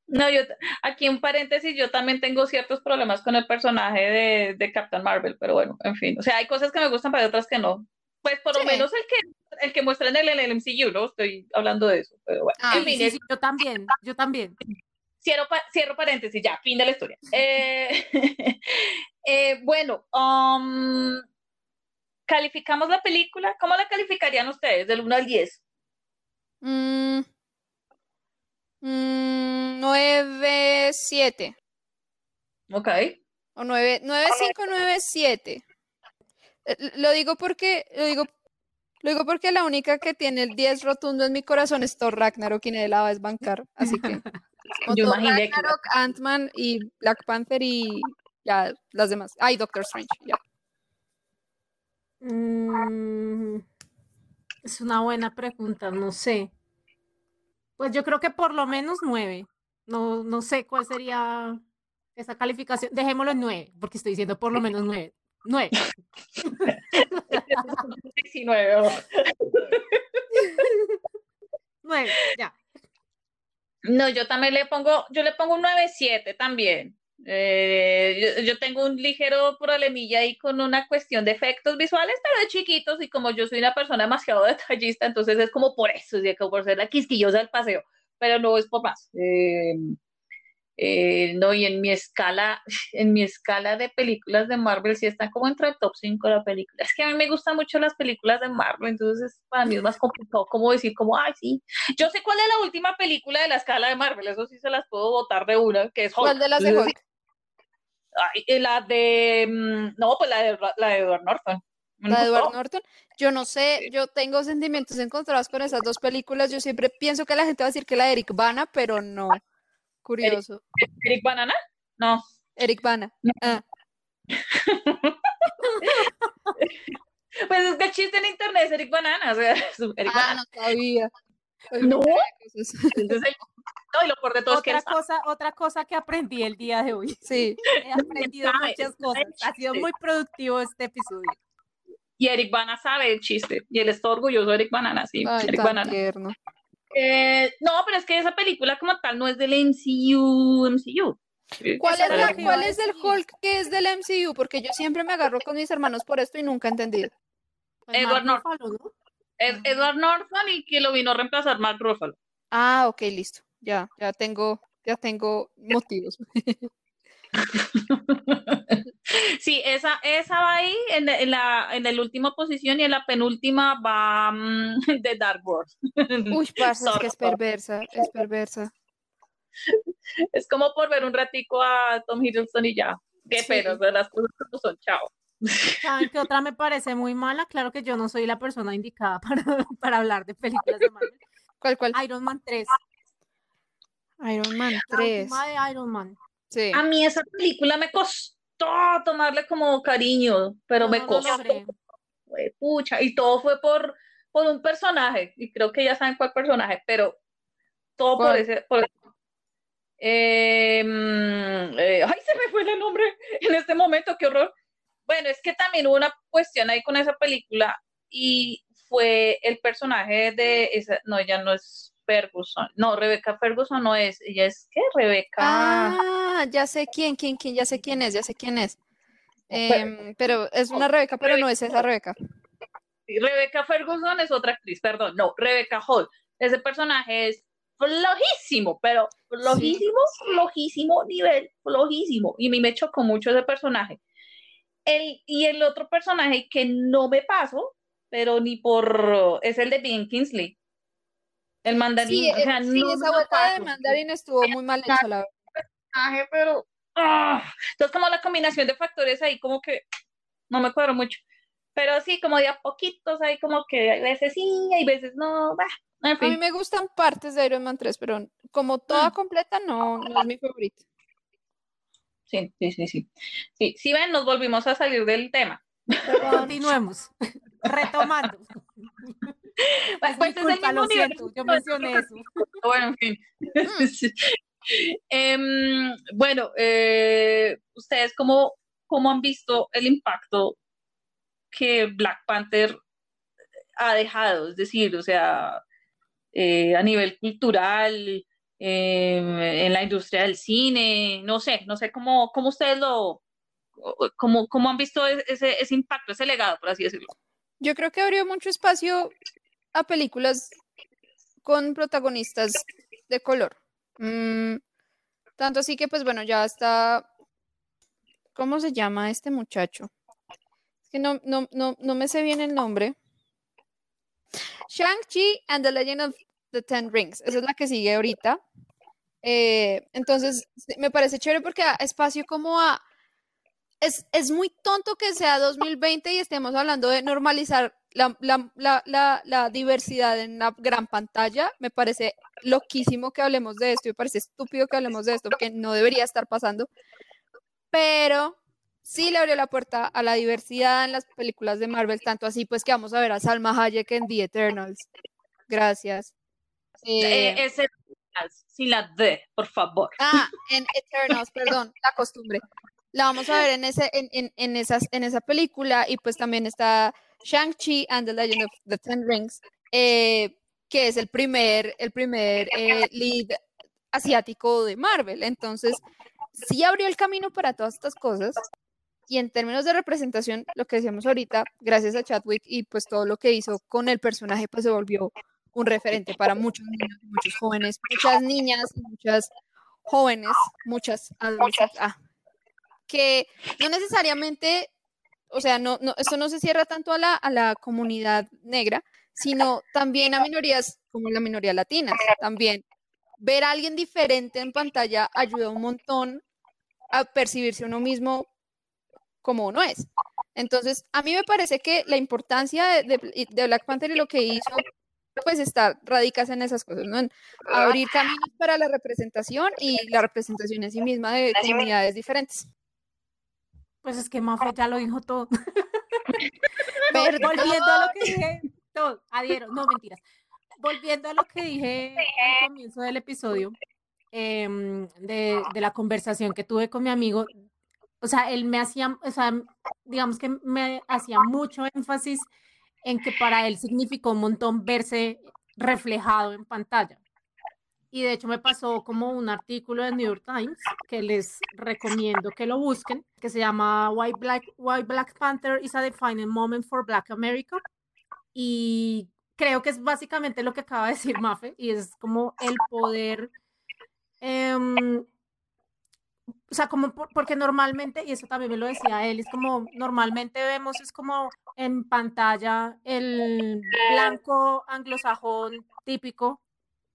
No, yo aquí en paréntesis, yo también tengo ciertos problemas con el personaje de, de Captain Marvel, pero bueno, en fin. O sea, hay cosas que me gustan, pero hay otras que no. Pues por lo Sí. menos el que, el que muestran en el, en el MCU, ¿no? Estoy hablando de eso, pero bueno. Ah, en fin, sí, es- sí, yo también, yo también. cierro, pa- cierro paréntesis, ya, fin de la historia. Eh, eh, bueno, um, calificamos la película. ¿Cómo la calificarían ustedes del 1 al 10? Mm, mm, nueve, siete. Ok. O nueve, nueve, cinco, nueve, siete. Eh, l- Lo digo porque, lo digo, lo digo porque la única que tiene el 10 rotundo en mi corazón es Thor Ragnarok y nadie la va a desbancar. Así que, Yo Thor imaginé que- Ragnarok, Ant-Man y Black Panther y ya las demás. Ay, Doctor Strange, ya. Mm, es una buena pregunta, no sé. Pues yo creo que por lo menos nueve. No, no sé cuál sería esa calificación. Dejémoslo en nueve, porque estoy diciendo por lo menos nueve. Nueve. 19. oh. Nueve, ya. No, yo también le pongo, yo le pongo un 9-7 también. Eh, yo, yo tengo un ligero problemilla ahí con una cuestión de efectos visuales, pero de chiquitos, y como yo soy una persona demasiado detallista, entonces es como por eso, es como por ser la quisquillosa del paseo, pero no es por más. Eh, eh, no, y en mi escala, en mi escala de películas de Marvel sí está como entre el top 5 de la película. Es que a mí me gustan mucho las películas de Marvel, entonces para mí es más complicado como decir como, ay, sí. Yo sé cuál es la última película de la escala de Marvel, eso sí se las puedo votar de una, que es Hulk. ¿Cuál de las de Hulk? Ay, eh, la de, mm, no, pues la de, la de Edward Norton. La de Edward. Norton. Yo no sé, yo tengo sentimientos encontrados con esas dos películas. Yo siempre pienso que la gente va a decir que la de Eric Bana, pero no. Curioso. Eric Banana, no. Eric Bana. Ah, Pues es que el chiste en internet es Eric Banana, o sea, Eric ah, Banana. no sabía. Oye, No. Entonces, no, y lo peor de todo es que Otra cosa, otra cosa que aprendí el día de hoy. Sí. He aprendido sabe, muchas cosas. Ha sido muy productivo este episodio. Y Eric Bana sabe el chiste. Y él está orgulloso de Eric Banana, sí. Ay, Eric Banana. tierno. Eh, no, pero es que esa película como tal no es del MCU. MCU. ¿Cuál es, la- cuál es el. Hulk que es del MCU? Porque yo siempre me agarro con mis hermanos por esto y nunca he entendido. Pues Edward Ruffalo, ¿no? Ed- Edward Norton y que lo vino a reemplazar Mark Ruffalo. Ah, ok, listo. Ya, ya tengo, ya tengo motivos. Sí, esa, esa va ahí en, en la, en la última posición y en la penúltima va mm, de Dark World. Uy, parce, es que es perversa, es perversa. Es como por ver un ratico a Tom Hiddleston y ya. Qué Sí. pero las cosas como son, chao. ¿Saben qué otra me parece muy mala? Claro que yo no soy la persona indicada para, para hablar de películas de Marvel. ¿Cuál, cuál? Iron Man 3. Iron Man La 3. última de Iron Man. Sí. A mí esa película me costó tomarle como cariño, pero me costó. pucha, y todo fue por, por un personaje, y creo que ya saben cuál personaje, pero todo por ese, por Eh, mm, eh, ay, se me fue el nombre en este momento, qué horror. Bueno, es que también hubo una cuestión ahí con esa película y fue el personaje de esa, no, ella no es Ferguson, no, Rebecca Ferguson no es, ella es, ¿qué? Rebeca. Ah, ya sé quién, quién, quién, ya sé quién es, ya sé quién es. Pero- Em, pero es una Rebeca, pero no es esa Rebeca. Rebecca Ferguson es otra actriz, perdón, no, Rebecca Hall. Ese personaje es flojísimo, pero flojísimo, flojísimo nivel, flojísimo. Y a mí me chocó mucho ese personaje. El, y el otro personaje que no me paso, pero ni por, es el de Ben Kingsley. El mandarín, Sí, o sea, eh, sí, no esa vuelta de mandarín estuvo muy mal hecha, la verdad. pero ah, entonces como la combinación de factores ahí como que no me cuadro mucho. Pero sí, como de a poquitos, ahí como que hay veces sí, hay veces no, bah, en A mí me gustan partes de Iron Man 3, pero como toda completa no, no es mi favorita. Sí, sí, sí, sí. Sí, si ven, nos volvimos a salir del tema. Perdón. Continuemos. Retomando. Pues, Es pues es el culpa, mismo lo nivel. siento, yo mencioné eso. Bueno, en fin. Sí. Em, bueno, eh, ustedes cómo, cómo han visto el impacto que Black Panther ha dejado, es decir, o sea, eh, a nivel cultural, eh, en la industria del cine, no sé, no sé cómo, cómo ustedes lo, cómo, cómo han visto ese, ese impacto, ese legado, por así decirlo. Yo creo que abrió mucho espacio a películas con protagonistas de color. Mm, tanto así que, pues bueno, ya está. ¿Cómo se llama este muchacho? Es que no, no, no, no me sé bien el nombre. Shang-Chi and the Legend of the Ten Rings. Esa es la que sigue ahorita. Eh, entonces, me parece chévere porque espacio como a es, es muy tonto que sea 2020 y estemos hablando de normalizar la, la- la- la- diversidad en la gran pantalla. Me parece loquísimo que hablemos de esto, me parece estúpido que hablemos de esto, porque no debería estar pasando. Pero sí le abrió la puerta a la diversidad en las películas de Marvel, tanto así pues que vamos a ver a Salma Hayek en The Eternals. Gracias. Eh, Eh, ese sin la D, por favor. Ah, en Eternals, perdón, la costumbre. La vamos a ver en, ese, en, en, en, esas, en esa película y pues también está Shang-Chi and the Legend of the Ten Rings, eh, que es el primer, el primer eh, lead asiático de Marvel. Entonces, sí abrió el camino para todas estas cosas. Y en términos de representación, lo que decíamos ahorita, gracias a Chadwick y pues todo lo que hizo con el personaje, pues se volvió un referente para muchos niños, muchos jóvenes, muchas niñas, muchas jóvenes, muchas adultas, ah, que no necesariamente, o sea, no, no, esto no se cierra tanto a la, a la comunidad negra, sino también a minorías como la minoría latina. También ver a alguien diferente en pantalla ayuda un montón a percibirse uno mismo como uno es. Entonces, a mí me parece que la importancia de, de Black Panther y lo que hizo pues está, radicas en esas cosas, ¿no? En abrir caminos para la representación y la representación en sí misma de comunidades diferentes. Pues es que Mafe ya lo dijo todo. Volviendo a lo que dije, todo, adhiero, no mentiras. Volviendo a lo que dije al comienzo del episodio, em, de, de la conversación que tuve con mi amigo, o sea, él me hacía, o sea, digamos que me hacía mucho énfasis en que para él significó un montón verse reflejado en pantalla. Y de hecho me pasó como un artículo de New York Times que les recomiendo que lo busquen, que se llama Why Black, Black Panther is a Defining Moment for Black America. Y creo que es básicamente lo que acaba de decir Mafe, y es como el poder eh, o sea, como porque normalmente, y eso también me lo decía él, es como normalmente vemos, es como en pantalla el blanco anglosajón típico,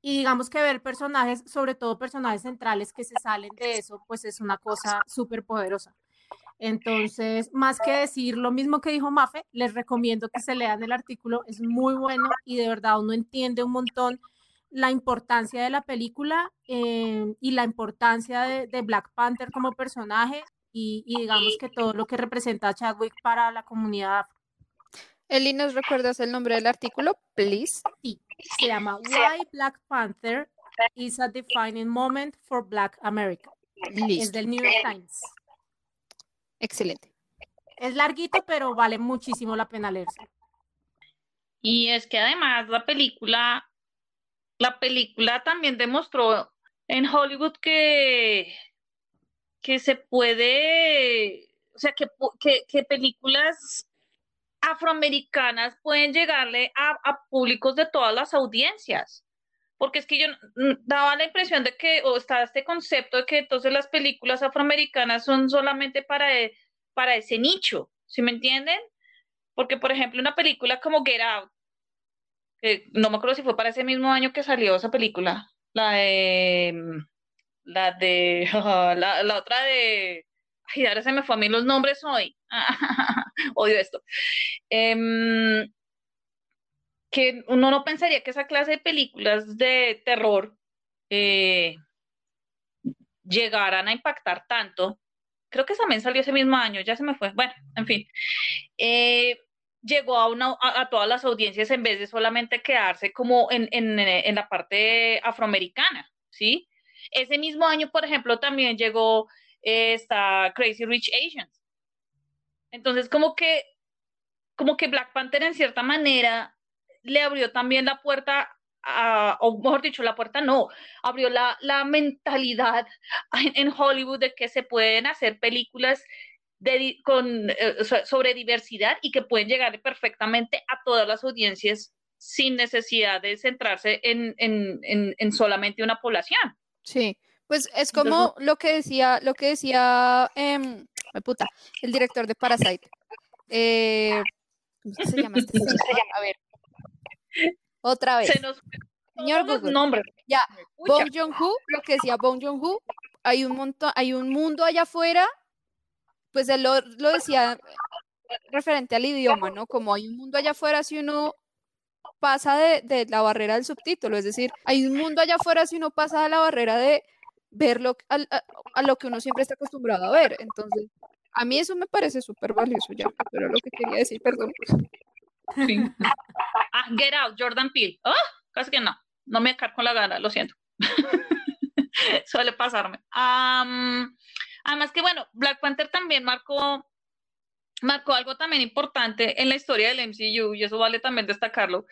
y digamos que ver personajes, sobre todo personajes centrales que se salen de eso, pues es una cosa súper poderosa. Entonces, más que decir lo mismo que dijo Mafe, les recomiendo que se lean el artículo, es muy bueno y de verdad uno entiende un montón la importancia de la película eh, y la importancia de, Black Panther como personaje y, digamos que todo lo que representa a Chadwick para la comunidad. Eli, ¿nos recuerdas el nombre del artículo, please? Sí, se llama Why Black Panther is a Defining Moment for Black America. Es del New York Times. Excelente. Es larguito, pero vale muchísimo la pena leerse. Y es que además la película la película también demostró en Hollywood que, que se puede, o sea, que, que, películas afroamericanas pueden llegarle a, públicos de todas las audiencias. Porque es que yo daba la impresión de que, o está este concepto de que entonces las películas afroamericanas son solamente para, para ese nicho, ¿sí me entienden? Porque, por ejemplo, una película como Get Out, no me acuerdo si fue para ese mismo año que salió esa película, la de, mm, la de, la, otra de, ay, ahora se me fue a mí los nombres hoy, odio esto, em, que uno no pensaría que esa clase de películas de terror eh, llegaran a impactar tanto. Creo que también salió ese mismo año, ya se me fue. Bueno, en fin. Eh, llegó a, una, a, todas las audiencias en vez de solamente quedarse como en, en, en, la parte afroamericana, ¿sí? Ese mismo año, por ejemplo, también llegó eh, esta Crazy Rich Asians. Entonces, como que, como que Black Panther en cierta manera le abrió también la puerta a, o mejor dicho, la puerta no, abrió la, la mentalidad en Hollywood de que se pueden hacer películas con, eh, sobre diversidad y que pueden llegar perfectamente a todas las audiencias sin necesidad de centrarse en, en, en, solamente una población. Sí, pues es como lo que decía, lo que decía eh, puta, el director de Parasite. Eh, ¿Cómo se llama este A ver. Otra vez. Se nos Señor Google. Nombres. Ya, Bong Joon-ho, lo que decía Bong Joon-ho, hay un montón, hay un mundo allá afuera pues él lo, decía referente al idioma, ¿no? Como hay un mundo allá afuera si uno pasa de, la barrera del subtítulo, es decir, hay un mundo allá afuera si uno pasa de la barrera de verlo a, lo que uno siempre está acostumbrado a ver. Entonces, a mí eso me parece súper valioso ya, pero lo que quería decir, perdón. Ah, Get Out, Jordan Peele. Oh, casi que no, no me con la gana, lo siento. Suele pasarme. Además que, bueno, Black Panther también marcó, marcó algo también importante en la historia del MCU, y eso vale también destacarlo,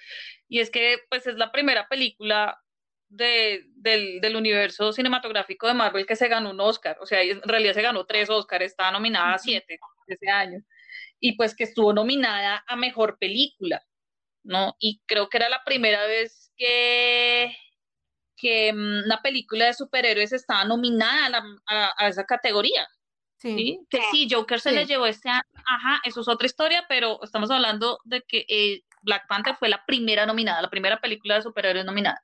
y es que pues es la primera película de, del, del, universo cinematográfico de Marvel que se ganó un Oscar, o sea, en realidad se ganó tres Oscars, estaba nominada a siete ese año, y pues que estuvo nominada a Mejor Película, ¿no? Y creo que era la primera vez que, que mm, una película de superhéroes estaba nominada a, esa categoría. Sí. Que sí, Joker se le llevó este año, ajá, eso es otra historia, pero estamos hablando de que eh, Black Panther fue la primera nominada, la primera película de superhéroes nominada.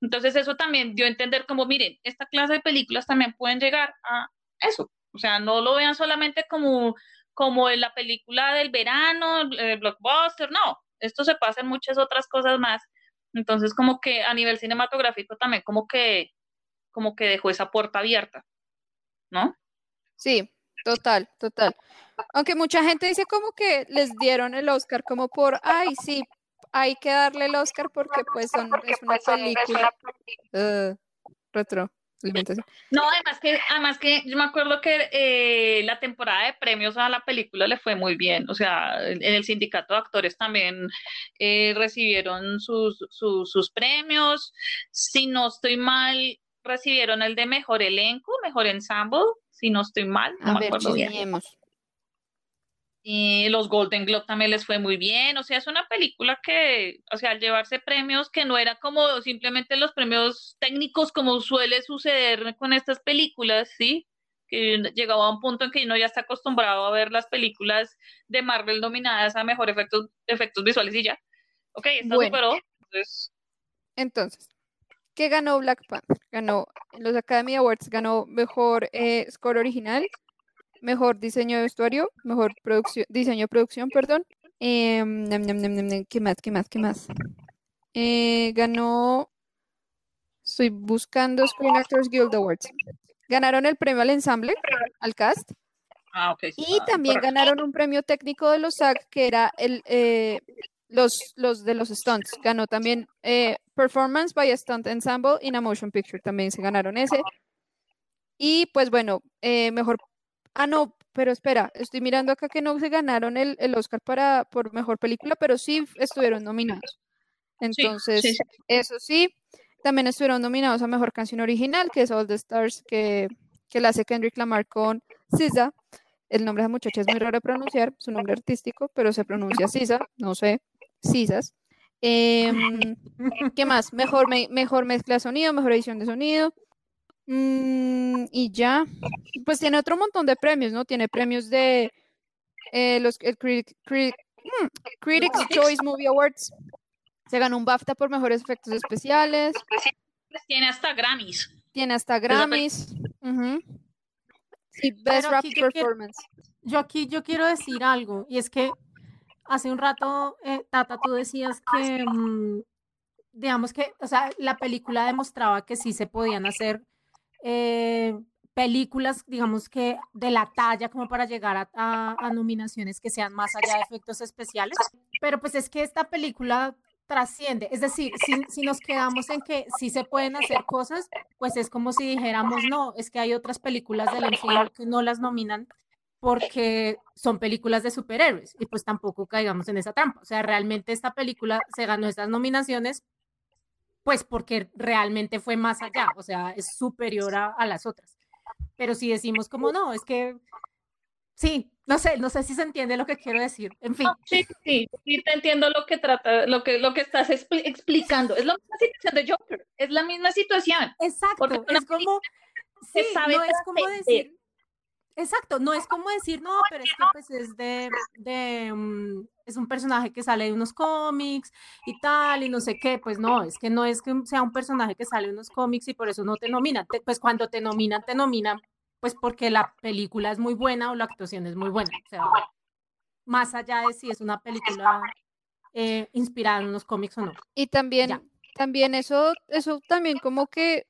Entonces eso también dio a entender como, miren, esta clase de películas también pueden llegar a eso. O sea, no lo vean solamente como, como en la película del verano, el blockbuster, no, esto se pasa en muchas otras cosas más. Entonces como que a nivel cinematográfico también como que, como que dejó esa puerta abierta, ¿no? Sí, total, total. Aunque mucha gente dice como que les dieron el Oscar como por, ay, sí, hay que darle el Oscar porque pues son, es una película uh, retro. No, además que, además que yo me acuerdo que eh, la temporada de premios a la película le fue muy bien, o sea, en el sindicato de actores también eh, recibieron sus, sus, premios, si no estoy mal, recibieron el de mejor elenco, mejor ensemble, si no estoy mal, no me acuerdo bien. Y los Golden Globe también les fue muy bien, o sea, es una película que, o sea, al llevarse premios que no era como simplemente los premios técnicos como suele suceder con estas películas, ¿sí? Que llegaba a un punto en que uno ya está acostumbrado a ver las películas de Marvel nominadas a mejor efectos, efectos visuales y ya. Ok, está superó. Entonces... entonces, ¿qué ganó Black Panther? Ganó en los Academy Awards, ganó mejor eh, score original, mejor diseño de vestuario, mejor producción, diseño de producción, perdón. Em, ¿Qué más? ¿Qué más? ¿Qué más? Eh, ganó. Estoy buscando Screen Actors Guild Awards. Ganaron el premio al ensamble, al cast. Ah, ok. Y también ganaron un premio técnico de los SAG, que era el, eh, los, los de los stunts. Ganó también eh, Performance by a Stunt Ensemble in a Motion Picture. También se ganaron ese. Y pues bueno, mejor Ah, no, pero espera, estoy mirando acá que no se ganaron el, Oscar para, por mejor película, pero sí estuvieron nominados. Entonces, eso sí, también estuvieron nominados a mejor canción original, que es All the Stars, que, que la hace Kendrick Lamar con SZA. El nombre de la muchacha es muy raro de pronunciar, su nombre artístico, pero se pronuncia SZA, no sé, SZAs. Em, ¿Qué más? Mejor, mejor mezcla de sonido, mejor edición de sonido, Mm, y ya, pues tiene otro montón de premios, ¿no? Tiene premios de eh, los el mm, Critics Choice Movie Awards. Se ganó un BAFTA por mejores efectos especiales. Tiene hasta Grammys. Tiene hasta Grammys. Best Rap Performance. yo aquí yo quiero decir algo, y es que hace un rato, eh, Tata, tú decías que, mm, digamos que, o sea, la película demostraba que sí se podían hacer eh, películas, digamos que de la talla como para llegar a, nominaciones que sean más allá de efectos especiales. Pero pues es que esta película trasciende. Es decir, si, nos quedamos en que sí se pueden hacer cosas, pues es como si dijéramos, no, es que hay otras películas del MCU que no las nominan porque son películas de superhéroes y pues tampoco caigamos en esa trampa. O sea, realmente esta película se ganó estas nominaciones pues porque realmente fue más allá, o sea, es superior a, las otras. Pero si decimos como no, es que sí, no sé, no sé si se entiende lo que quiero decir. En fin. sí, sí, sí te entiendo lo que trata, lo que, lo que estás explicando. Es la misma situación de Joker, es la misma situación. Exacto, es como, sí, no es como decir, Exacto, no es como decir, no, pero es que pues es de, de mm, es un personaje que sale de unos cómics y tal, y no sé qué, pues no, es que no es que sea un personaje que sale de unos cómics y por eso no te nominan, pues cuando te nominan, te nominan, pues porque la película es muy buena o la actuación es muy buena, o sea, más allá de si es una película eh, inspirada en unos cómics o no. Y también, también eso, eso también como que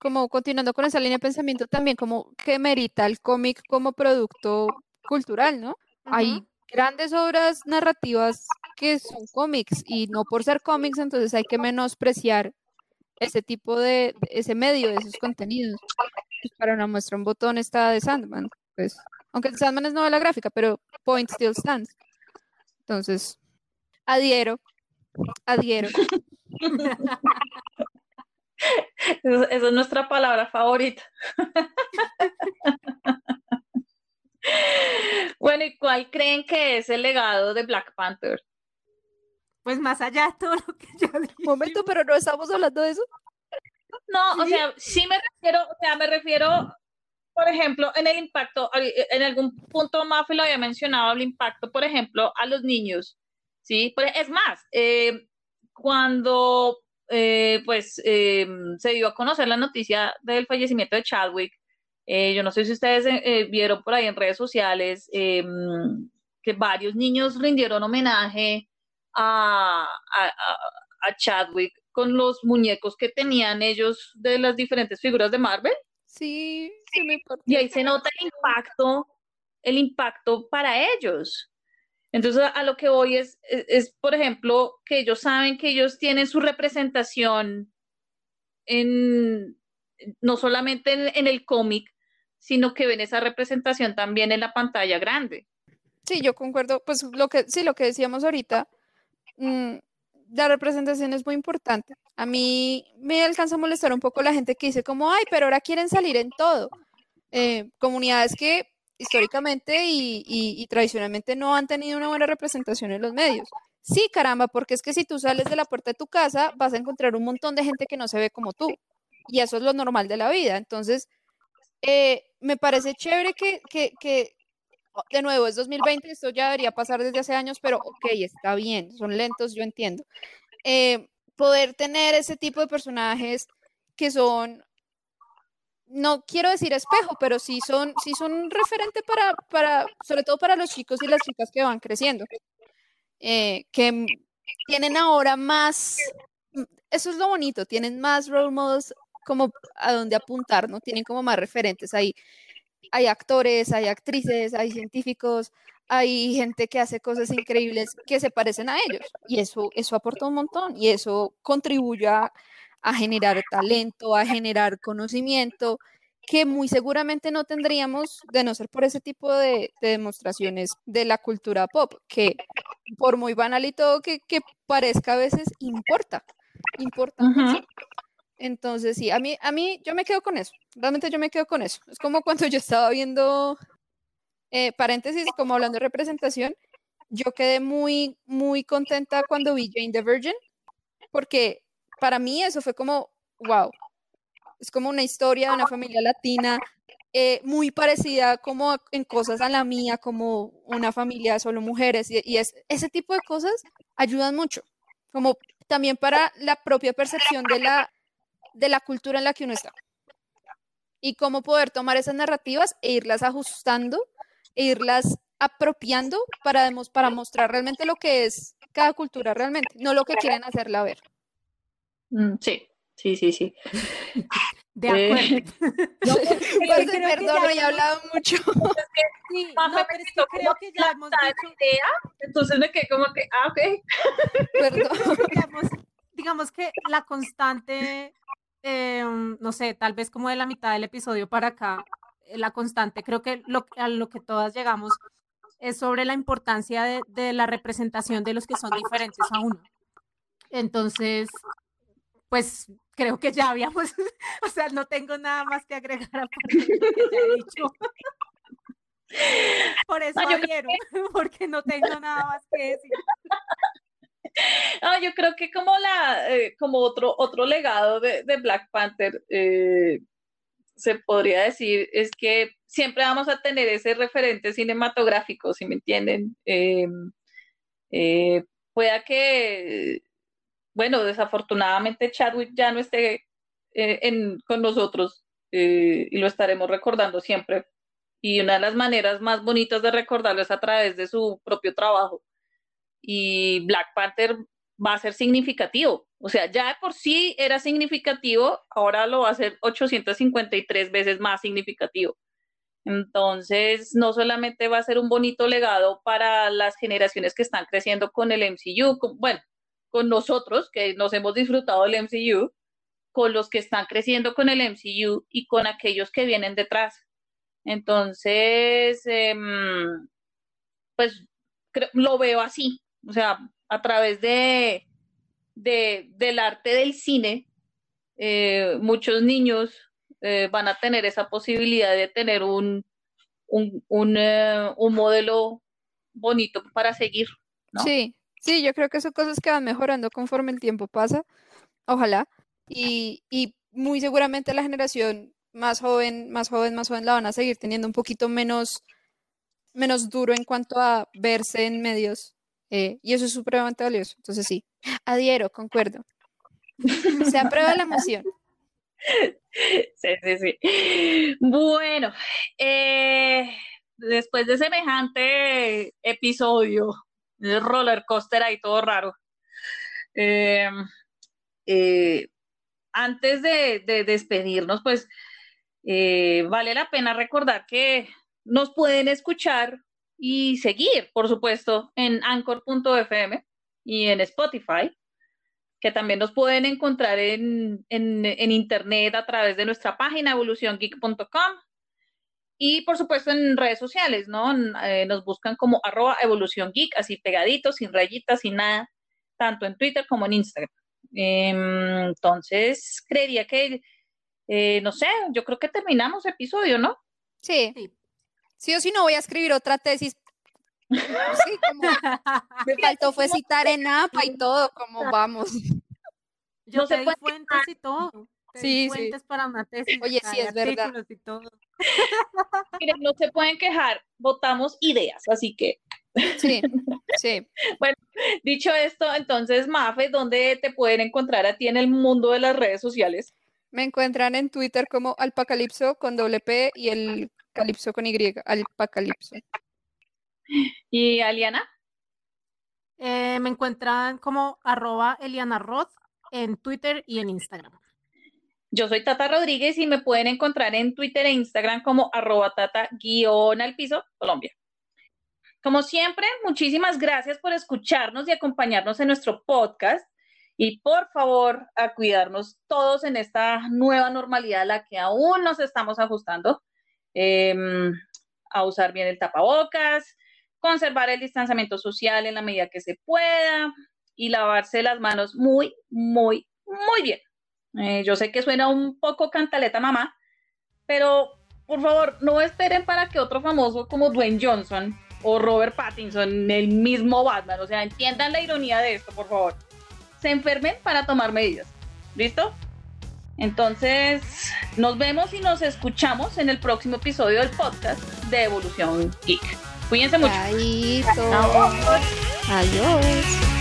como continuando con esa línea de pensamiento, también como que merita el cómic como producto cultural, ¿no? Hay grandes obras narrativas que son cómics y no por ser cómics, entonces hay que menospreciar ese tipo de, ese medio, de esos contenidos. Pues para una muestra un botón está de Sandman, pues, aunque Sandman es novela gráfica, pero Point still stands. Entonces, adhiero, adhiero. Esa es nuestra palabra favorita. bueno, ¿y cuál creen que es el legado de Black Panther? Pues más allá de todo lo que ya dije. Momento, pero no estamos hablando de eso. No, o sea, sí me refiero, o sea, me refiero, por ejemplo, en el impacto, en algún punto Mafi lo había mencionado, el impacto, por ejemplo, a los niños, ¿sí? Es más, eh, cuando eh, pues eh, se dio a conocer la noticia del fallecimiento de Chadwick, yo no sé si ustedes vieron por ahí en redes sociales que varios niños rindieron homenaje a, a Chadwick con los muñecos que tenían ellos de las diferentes figuras de Marvel. Sí, sí me Y ahí se nota el impacto, el impacto para ellos. Entonces, a lo que voy es, es, por ejemplo, que ellos saben que ellos tienen su representación en, no solamente en, el cómic, sino que ven esa representación también en la pantalla grande. Sí, yo concuerdo, pues lo que, sí, lo que decíamos ahorita, mm, la representación es muy importante. A mí me alcanza a molestar un poco la gente que dice como, ay, pero ahora quieren salir en todo. Eh, comunidades que históricamente y, tradicionalmente no han tenido una buena representación en los medios. Sí, caramba, porque es que si tú sales de la puerta de tu casa vas a encontrar un montón de gente que no se ve como tú. Y eso es lo normal de la vida. Entonces, eh, me parece chévere que, que, que, de nuevo, es 2020, esto ya debería pasar desde hace años, pero ok, está bien, son lentos, yo entiendo. Eh, poder tener ese tipo de personajes que son, no quiero decir espejo, pero sí son, sí son referente para, para, sobre todo para los chicos y las chicas que van creciendo, eh, que tienen ahora más, eso es lo bonito, tienen más role models como a donde apuntar, ¿no? Tienen como más referentes ahí hay actores, hay actrices, hay científicos, hay gente que hace cosas increíbles que se parecen a ellos y eso, eso aporta un montón y eso contribuye a, generar talento, a generar conocimiento que muy seguramente no tendríamos de no ser por ese tipo de, demostraciones de la cultura pop, que por muy banal y todo que, parezca a veces importa, importa. Entonces, sí, a mí, a mí, yo me quedo con eso. Realmente yo me quedo con eso. Es como cuando yo estaba viendo, eh, paréntesis, como hablando de representación, yo quedé muy, muy contenta cuando vi Jane the Virgin, porque para mí eso fue como, wow, es como una historia de una familia latina eh, muy parecida como en cosas a la mía, como una familia de solo mujeres, y, y es, ese tipo de cosas ayudan mucho, como también para la propia percepción de la de la cultura en la que uno está. Y cómo poder tomar esas narrativas e irlas ajustando, e irlas apropiando para, para mostrar realmente lo que es cada cultura realmente, no lo que quieren hacerla ver. Mm, sí, sí, sí, sí. De eh, acuerdo. no, pues, perdón, he hablado mucho. Sí, no, pero es que creo que ya hemos dicho... Idea, entonces me quedé como que, ah, ok. Perdón. digamos, digamos que la constante Em, no sé, tal vez como de la mitad del episodio para acá, eh, la constante, creo que lo, a lo que todas llegamos es sobre la importancia de, la representación de los que son diferentes a uno. Entonces, pues creo que ya habíamos, o sea, no tengo nada más que agregar a lo que ya he dicho. Por eso no, porque no tengo nada más que decir. yo creo que como la eh, como otro otro legado de, Black Panther eh, se podría decir es que siempre vamos a tener ese referente cinematográfico, si me entienden. Em, eh, pueda que, bueno, desafortunadamente Chadwick ya no esté con nosotros y lo estaremos recordando siempre. Y una de las maneras más bonitas de recordarlo es a través de su propio trabajo y Black Panther va a ser significativo. O sea, ya de por sí era significativo, ahora lo va a ser 853 veces más significativo. Entonces, no solamente va a ser un bonito legado para las generaciones que están creciendo con el MCU, bueno, con nosotros que nos hemos disfrutado del MCU, con los que están creciendo con el MCU y con aquellos que vienen detrás. Entonces, em, pues lo veo así o sea, a través de, del arte del cine, eh, muchos niños eh, van a tener esa posibilidad de tener un, un, un, eh, un modelo bonito para seguir. Sí, sí, yo creo que son cosas que van mejorando conforme el tiempo pasa, ojalá, y, y muy seguramente la generación más joven, más joven, más joven la van a seguir teniendo un poquito menos, menos duro en cuanto a verse en medios, eh, y eso es supremamente valioso, entonces sí, adhiero, concuerdo. Se aprueba la moción. Sí, sí, sí. Bueno, eh, después de semejante episodio roller coaster ahí todo raro, eh, eh, antes de, de, despedirnos, pues eh, vale la pena recordar que nos pueden escuchar y seguir, por supuesto, en anchor.fm y en Spotify que también nos pueden encontrar en, en, en internet a través de nuestra página evoluciongeek.com y por supuesto en redes sociales, ¿no? Eh, nos buscan como arroba evolución geek, así pegaditos, sin rayitas, sin nada, tanto en Twitter como en Instagram. Eh, entonces, creería que, eh, no sé, yo creo que terminamos el episodio, ¿no? Sí. Sí o sí no voy a escribir otra tesis. Sí, como me faltó fue citar en APA y todo, como vamos. Yo no di fuentes y todo. Sí, sí. fuentes para una tesis. Oye, sí, es verdad. artículos y todo. Miren, no se pueden quejar, votamos ideas, así que Sí, sí. dicho esto, entonces, Mafe, ¿dónde te pueden encontrar a ti en el mundo de las redes sociales? Me encuentran en Twitter como Alpacalipso con doble P y el calipso con Y, Alpacalipso. ¿Y Aliana? Eh, me encuentran como arroba Eliana Roth en Twitter y en Instagram. Yo soy Tata Rodríguez y me pueden encontrar en Twitter e Instagram como arroba tata guion piso Colombia. Como siempre, muchísimas gracias por escucharnos y acompañarnos en nuestro podcast. Y por favor, a cuidarnos todos en esta nueva normalidad a la que aún nos estamos ajustando. Eh, a usar bien el tapabocas, conservar el distanciamiento social en la medida que se pueda y lavarse las manos muy, muy, muy bien. Eh, yo sé que suena un poco cantaleta mamá, pero por favor, no esperen para que otro famoso como Dwayne Johnson o Robert Pattinson, el mismo Batman, o sea, entiendan la ironía de esto, por favor, se enfermen para tomar medidas. ¿Listo? Entonces, nos vemos y nos escuchamos en el próximo episodio del podcast de Evolución Geek. Cuídense mucho. Chaito. Adiós.